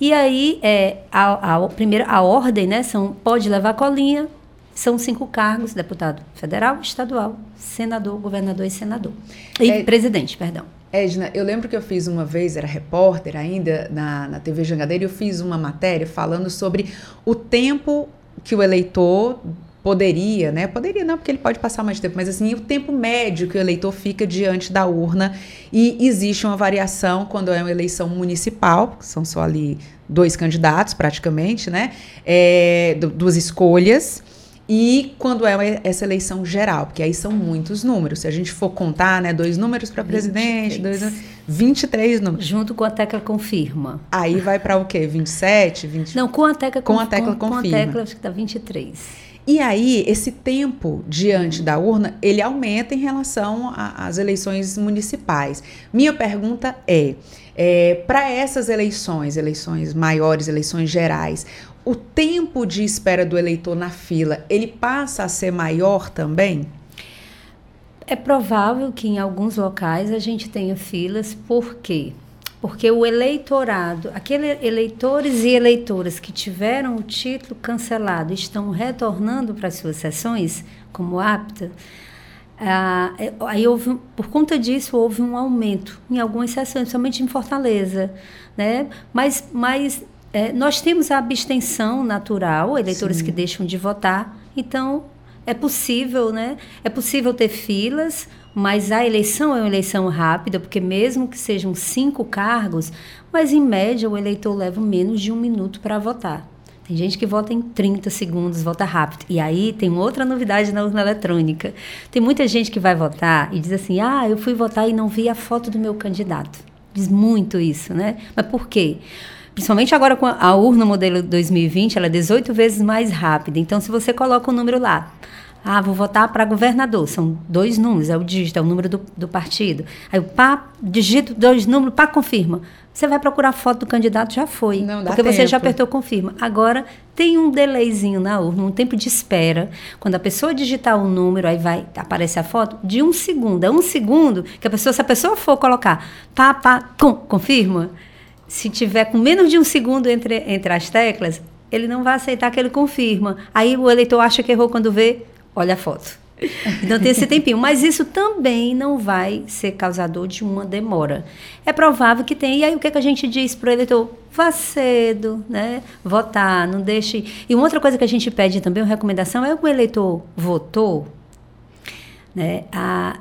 E aí, é, a, a, primeira, a ordem, né, são, pode levar colinha, são cinco cargos, deputado federal, estadual, senador, governador e senador. E é, presidente, perdão. Edna, eu lembro que eu fiz uma vez, era repórter ainda na, na TV Jangadeira, e eu fiz uma matéria falando sobre o tempo que o eleitor poderia, né? Poderia não, porque ele pode passar mais tempo, mas assim, o tempo médio que o eleitor fica diante da urna e existe uma variação quando é uma eleição municipal, são só ali dois candidatos praticamente, né? É, duas escolhas. E quando é essa eleição geral, porque aí são muitos números. Se a gente for contar, né, dois números para presidente, 23. dois 23 números. Junto com a tecla confirma. Aí vai para o quê? 27, 20? Não, com a tecla com a tecla com, confirma. Com a tecla acho que tá 23. E aí, esse tempo diante da urna, ele aumenta em relação às eleições municipais. Minha pergunta é, é para essas eleições, eleições maiores, eleições gerais, o tempo de espera do eleitor na fila, ele passa a ser maior também? É provável que em alguns locais a gente tenha filas, por quê? Porque o eleitorado, aqueles eleitores e eleitoras que tiveram o título cancelado estão retornando para suas sessões como apta, ah, é, aí houve, por conta disso houve um aumento em algumas sessões, principalmente em Fortaleza, né? Mas, mas é, nós temos a abstenção natural, eleitores Sim. que deixam de votar, então é possível, né? É possível ter filas, mas a eleição é uma eleição rápida, porque mesmo que sejam cinco cargos, mas em média o eleitor leva menos de um minuto para votar. Tem gente que vota em 30 segundos, vota rápido. E aí tem outra novidade na urna eletrônica. Tem muita gente que vai votar e diz assim: ah, eu fui votar e não vi a foto do meu candidato. Diz muito isso, né? Mas por quê? Principalmente agora com a urna modelo 2020, ela é 18 vezes mais rápida. Então, se você coloca o um número lá, ah, vou votar para governador, são dois números, é o dígito, é o número do, do partido. Aí o pá, digito dois números, pá, confirma. Você vai procurar a foto do candidato, já foi. Não dá porque tempo. você já apertou confirma. Agora, tem um delayzinho na urna, um tempo de espera. Quando a pessoa digitar o número, aí vai, aparecer a foto, de um segundo. É um segundo que a pessoa, se a pessoa for colocar pá, pá, com, confirma, se tiver com menos de um segundo entre, entre as teclas, ele não vai aceitar que ele confirma. Aí o eleitor acha que errou quando vê, olha a foto. Então tem esse tempinho. Mas isso também não vai ser causador de uma demora. É provável que tenha. E aí o que, é que a gente diz para o eleitor? Vá cedo, né? Votar, não deixe. E uma outra coisa que a gente pede também, uma recomendação, é o eleitor votou, né? A,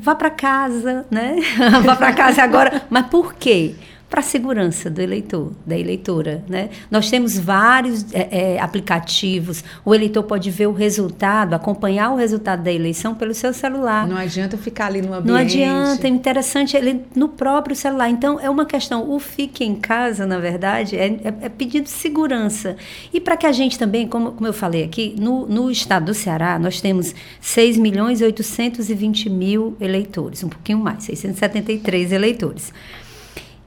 vá para casa, né? <laughs> vá para casa agora. Mas por quê? Para a segurança do eleitor, da eleitora. Né? Nós temos vários é, é, aplicativos, o eleitor pode ver o resultado, acompanhar o resultado da eleição pelo seu celular. Não adianta ficar ali no ambiente. Não adianta, é interessante ele no próprio celular. Então, é uma questão, o fique em casa, na verdade, é, é, é pedido segurança. E para que a gente também, como, como eu falei aqui, no, no estado do Ceará, nós temos 6 milhões e 820 mil eleitores, um pouquinho mais, 673 eleitores.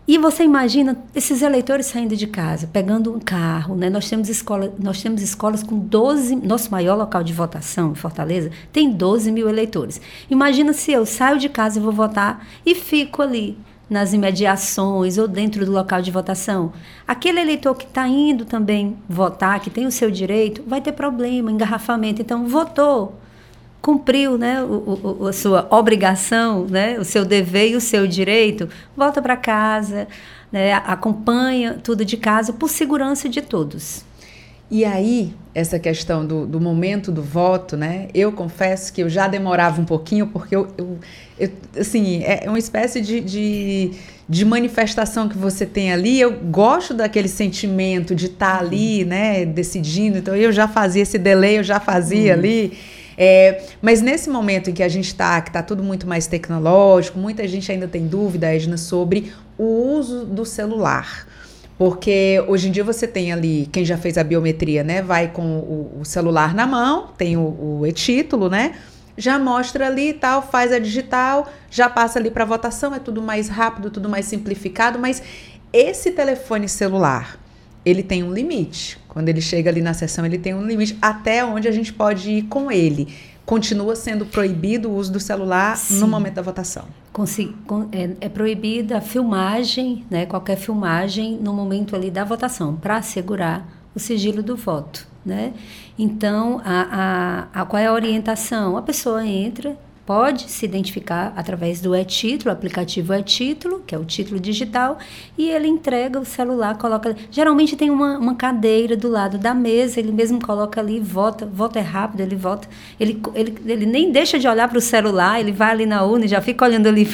E você imagina esses eleitores saindo de casa, pegando um carro, né? Nós temos escola, nós temos escolas com 12, nosso maior local de votação, em Fortaleza, tem 12 mil eleitores. Imagina se eu saio de casa e vou votar e fico ali nas imediações ou dentro do local de votação. Aquele eleitor que está indo também votar, que tem o seu direito, vai ter problema, engarrafamento. Então, votou, cumpriu né, o, o, a sua obrigação, né, o seu dever e o seu direito, volta para casa, né, acompanha tudo de casa por segurança de todos. E aí, essa questão do, do, momento do voto, né? Eu confesso que eu já demorava um pouquinho, porque eu, eu, eu assim, é uma espécie de, de, de, manifestação que você tem ali. Eu gosto daquele sentimento de estar tá ali, né, decidindo. Então, eu já fazia esse delay, eu já fazia uhum. ali. É, mas nesse momento em que a gente está, que está tudo muito mais tecnológico, muita gente ainda tem dúvida, Edna, sobre o uso do celular. Porque hoje em dia você tem ali, quem já fez a biometria, né? Vai com o, o celular na mão, tem o, o e-título, né? Já mostra ali e tal, faz a digital, já passa ali para votação, é tudo mais rápido, tudo mais simplificado, mas esse telefone celular, ele tem um limite. Quando ele chega ali na sessão, ele tem um limite até onde a gente pode ir com ele. continua sendo proibido o uso do celular Sim. no momento da votação. É, é proibida a filmagem, né, qualquer filmagem no momento ali da votação, para assegurar o sigilo do voto. Né? Então, a, a, a, qual é a orientação? A pessoa entra, pode se identificar através do e-título, aplicativo e-título, que é o título digital, e ele entrega o celular, coloca. Geralmente tem uma, uma cadeira do lado da mesa, ele mesmo coloca ali, vota, vota é rápido, ele vota. Ele, ele, ele nem deixa de olhar para o celular, ele vai ali na urna já fica olhando ali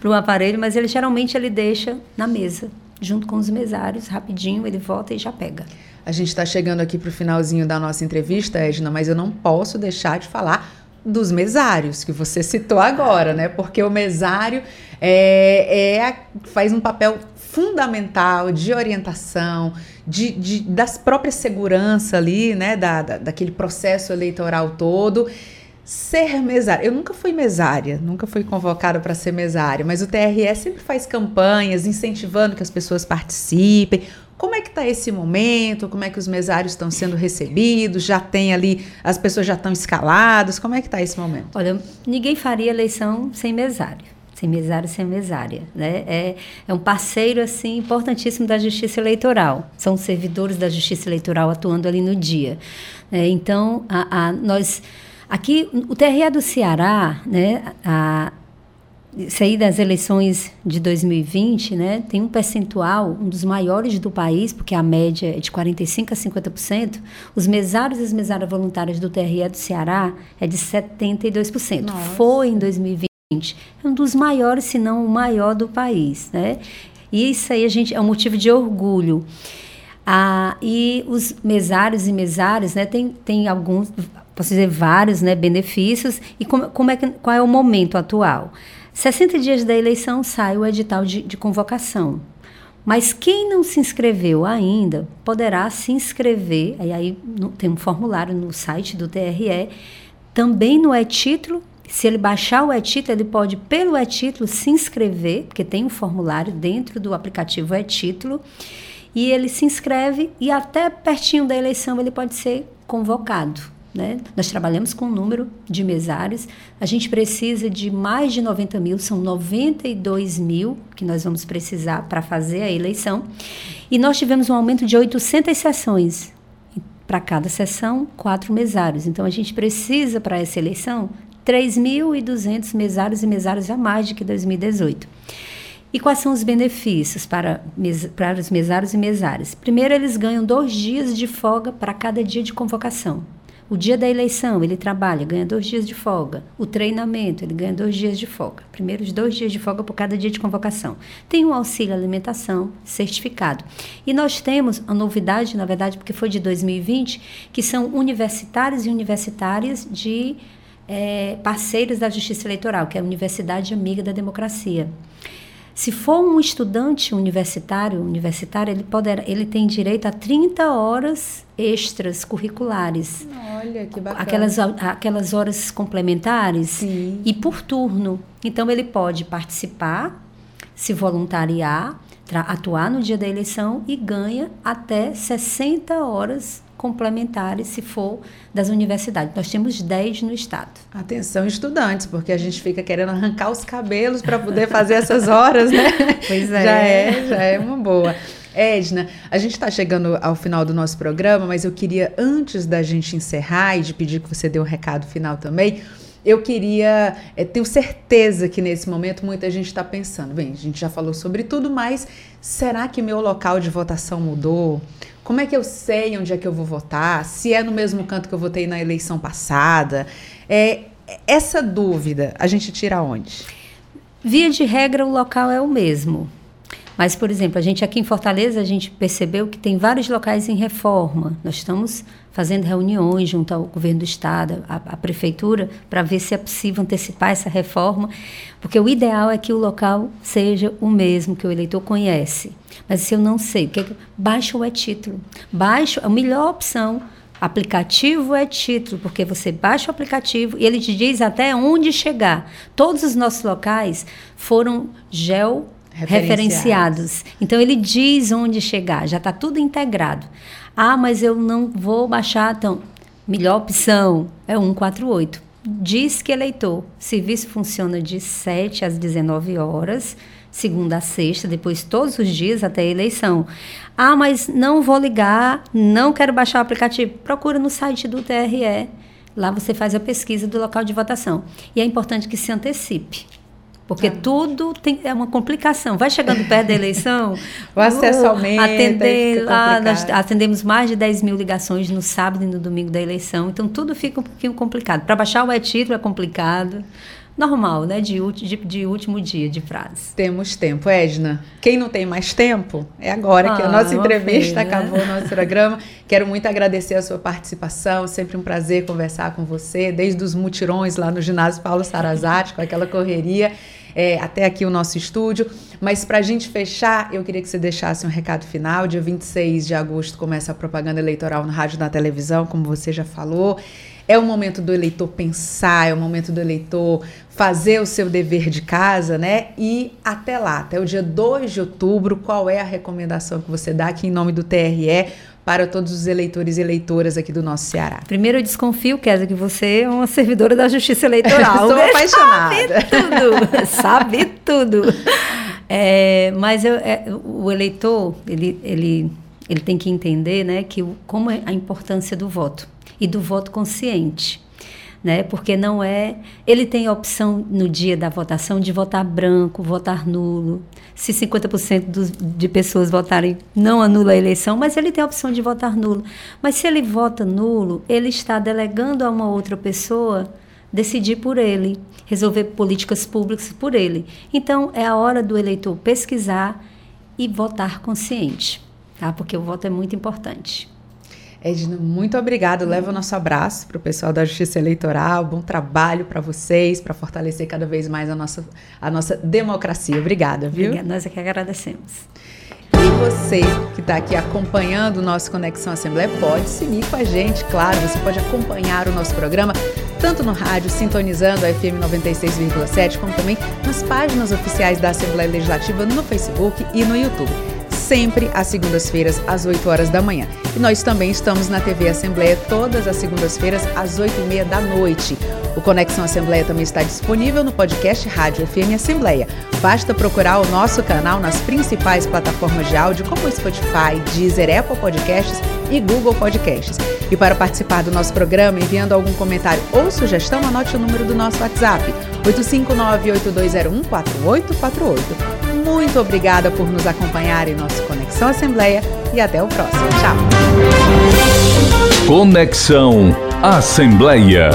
para o aparelho, mas ele geralmente ele deixa na mesa, junto com os mesários, rapidinho, ele vota e já pega. A gente está chegando aqui para o finalzinho da nossa entrevista, Edna, mas eu não posso deixar de falar dos mesários, que você citou agora, né? Porque o mesário é, é faz um papel fundamental de orientação, de, de, das próprias segurança ali, né? Da, da, daquele processo eleitoral todo. Ser mesário. Eu nunca fui mesária, nunca fui convocada para ser mesária, mas o TRE sempre faz campanhas incentivando que as pessoas participem. Como é que está esse momento? Como é que os mesários estão sendo recebidos? Já tem ali, as pessoas já estão escaladas? Como é que está esse momento? Olha, ninguém faria eleição sem mesário. Sem mesário, sem mesária. Né? É, é um parceiro assim importantíssimo da Justiça Eleitoral. São servidores da Justiça Eleitoral atuando ali no dia. É, então, a, a, nós... Aqui, o TRE do Ceará, né, a, sair das eleições de 2020, né, tem um percentual, um dos maiores do país, porque a média é de 45% a 50%, os mesários e as mesárias voluntárias do TRE do Ceará é de 72%. Nossa. Foi em 2020. É um dos maiores, se não o maior do país. Né? E isso aí a gente, é um motivo de orgulho. Ah, e os mesários e mesárias, né, tem, tem alguns, posso dizer vários né, benefícios. E como, como é que, qual é o momento atual? 60 dias da eleição sai o edital de, de convocação. Mas quem não se inscreveu ainda poderá se inscrever. E aí no, tem um formulário no site do TRE, também no e-título. Se ele baixar o e-título, ele pode, pelo e-título, se inscrever, porque tem um formulário dentro do aplicativo e-título. E ele se inscreve e até pertinho da eleição ele pode ser convocado. Né? Nós trabalhamos com um número de mesários, a gente precisa de mais de 90 mil, são 92 mil que nós vamos precisar para fazer a eleição. E nós tivemos um aumento de 800 sessões. Para cada sessão, quatro mesários. Então, a gente precisa, para essa eleição, 3.200 mesários e mesários a mais do que 2018. E quais são os benefícios para, para os mesários e mesárias? Primeiro, eles ganham dois dias de folga para cada dia de convocação. O dia da eleição, ele trabalha, ganha dois dias de folga. O treinamento, ele ganha dois dias de folga. Primeiros dois dias de folga por cada dia de convocação. Tem um auxílio alimentação certificado. E nós temos a novidade, na verdade, porque foi de 2020, que são universitários e universitárias de é, parceiros da Justiça Eleitoral, que é a Universidade Amiga da Democracia. Se for um estudante universitário, universitário, ele, poderá, ele tem direito a 30 horas extras curriculares. Olha, que bacana. Aquelas, aquelas horas complementares Sim. e por turno. Então, ele pode participar, se voluntariar, atuar no dia da eleição e ganha até 60 horas complementares, se for das universidades. Nós temos 10 no estado. Atenção, estudantes, porque a gente fica querendo arrancar os cabelos para poder fazer essas horas, né? <laughs> Pois é. Já é, já é uma boa. Edna, a gente está chegando ao final do nosso programa, mas eu queria, antes da gente encerrar e de pedir que você dê um recado final também, eu queria, é, tenho certeza que nesse momento muita gente está pensando, bem, a gente já falou sobre tudo, mas será que meu local de votação mudou? Como é que eu sei onde é que eu vou votar? Se é no mesmo canto que eu votei na eleição passada? É, essa dúvida a gente tira onde? Via de regra, o local é o mesmo. Mas, por exemplo, a gente aqui em Fortaleza, a gente percebeu que tem vários locais em reforma. Nós estamos fazendo reuniões junto ao governo do estado, à, prefeitura, para ver se é possível antecipar essa reforma, porque o ideal é que o local seja o mesmo que o eleitor conhece. Mas se eu não sei, que é que... baixa o e-título. Baixa, a melhor opção Aplicativo é título, porque você baixa o aplicativo e ele te diz até onde chegar. Todos os nossos locais foram geo referenciados. Então ele diz onde chegar, já está tudo integrado. Ah, mas eu não vou baixar, então melhor opção é 148. Disque Eleitor. O serviço funciona de 7 às 19 horas, segunda a sexta, depois todos os dias até a eleição. Ah, mas não vou ligar, não quero baixar o aplicativo. Procura no site do TRE. Lá você faz a pesquisa do local de votação. E é importante que se antecipe. Porque tá. tudo tem, é uma complicação. Vai chegando perto da eleição. <laughs> o acesso aumenta. Atender, lá, nós atendemos mais de 10 mil ligações no sábado e no domingo da eleição. Então, tudo fica um pouquinho complicado. Para baixar o e-título é complicado. Normal, né? De, de, de, último dia de frase. Temos tempo. Edna, quem não tem mais tempo, é agora ah, que a ah, nossa entrevista acabou, o nosso programa. Quero muito agradecer a sua participação. Sempre um prazer conversar com você, desde os mutirões lá no ginásio Paulo Sarazati, com aquela correria é, até aqui o nosso estúdio. Mas para a gente fechar, eu queria que você deixasse um recado final. Dia 26 de agosto começa a propaganda eleitoral no rádio e na televisão, como você já falou. É o momento do eleitor pensar, é o momento do eleitor fazer o seu dever de casa, né? E até lá, até o dia 2 de outubro, qual é a recomendação que você dá aqui em nome do TRE para todos os eleitores e eleitoras aqui do nosso Ceará? Primeiro, eu desconfio, Kézia, que você é uma servidora da Justiça Eleitoral. <laughs> Sou apaixonada. Sabe tudo, <laughs> sabe tudo. É, mas eu, é, o eleitor, ele, ele, ele tem que entender né, que como é a importância do voto e do voto consciente né? Porque não é. Ele tem a opção no dia da votação de votar branco, votar nulo. Se 50% dos, de pessoas votarem, não anula a eleição, mas ele tem a opção de votar nulo. Mas se ele vota nulo, ele está delegando a uma outra pessoa decidir por ele, resolver políticas públicas por ele. Então, é a hora do eleitor pesquisar e votar consciente, tá? Porque o voto é muito importante. Edna, muito obrigado. Leva o nosso abraço para o pessoal da Justiça Eleitoral. Bom trabalho para vocês, para fortalecer cada vez mais a nossa, a nossa democracia. Obrigada, viu? Obrigada, nós é que agradecemos. E você que está aqui acompanhando o nosso Conexão Assembleia, pode seguir com a gente, claro. Você pode acompanhar o nosso programa tanto no rádio, sintonizando a FM 96,7, como também nas páginas oficiais da Assembleia Legislativa no Facebook e no YouTube sempre às segundas-feiras, às 8 horas da manhã. E nós também estamos na TV Assembleia todas as segundas-feiras, às 8 e meia da noite. O Conexão Assembleia também está disponível no podcast Rádio FM Assembleia. Basta procurar o nosso canal nas principais plataformas de áudio, como Spotify, Deezer, Apple Podcasts e Google Podcasts. E para participar do nosso programa, enviando algum comentário ou sugestão, anote o número do nosso WhatsApp, 859-8201-4848 muito obrigada por nos acompanhar em nosso Conexão Assembleia e até o próximo. Tchau. Conexão Assembleia.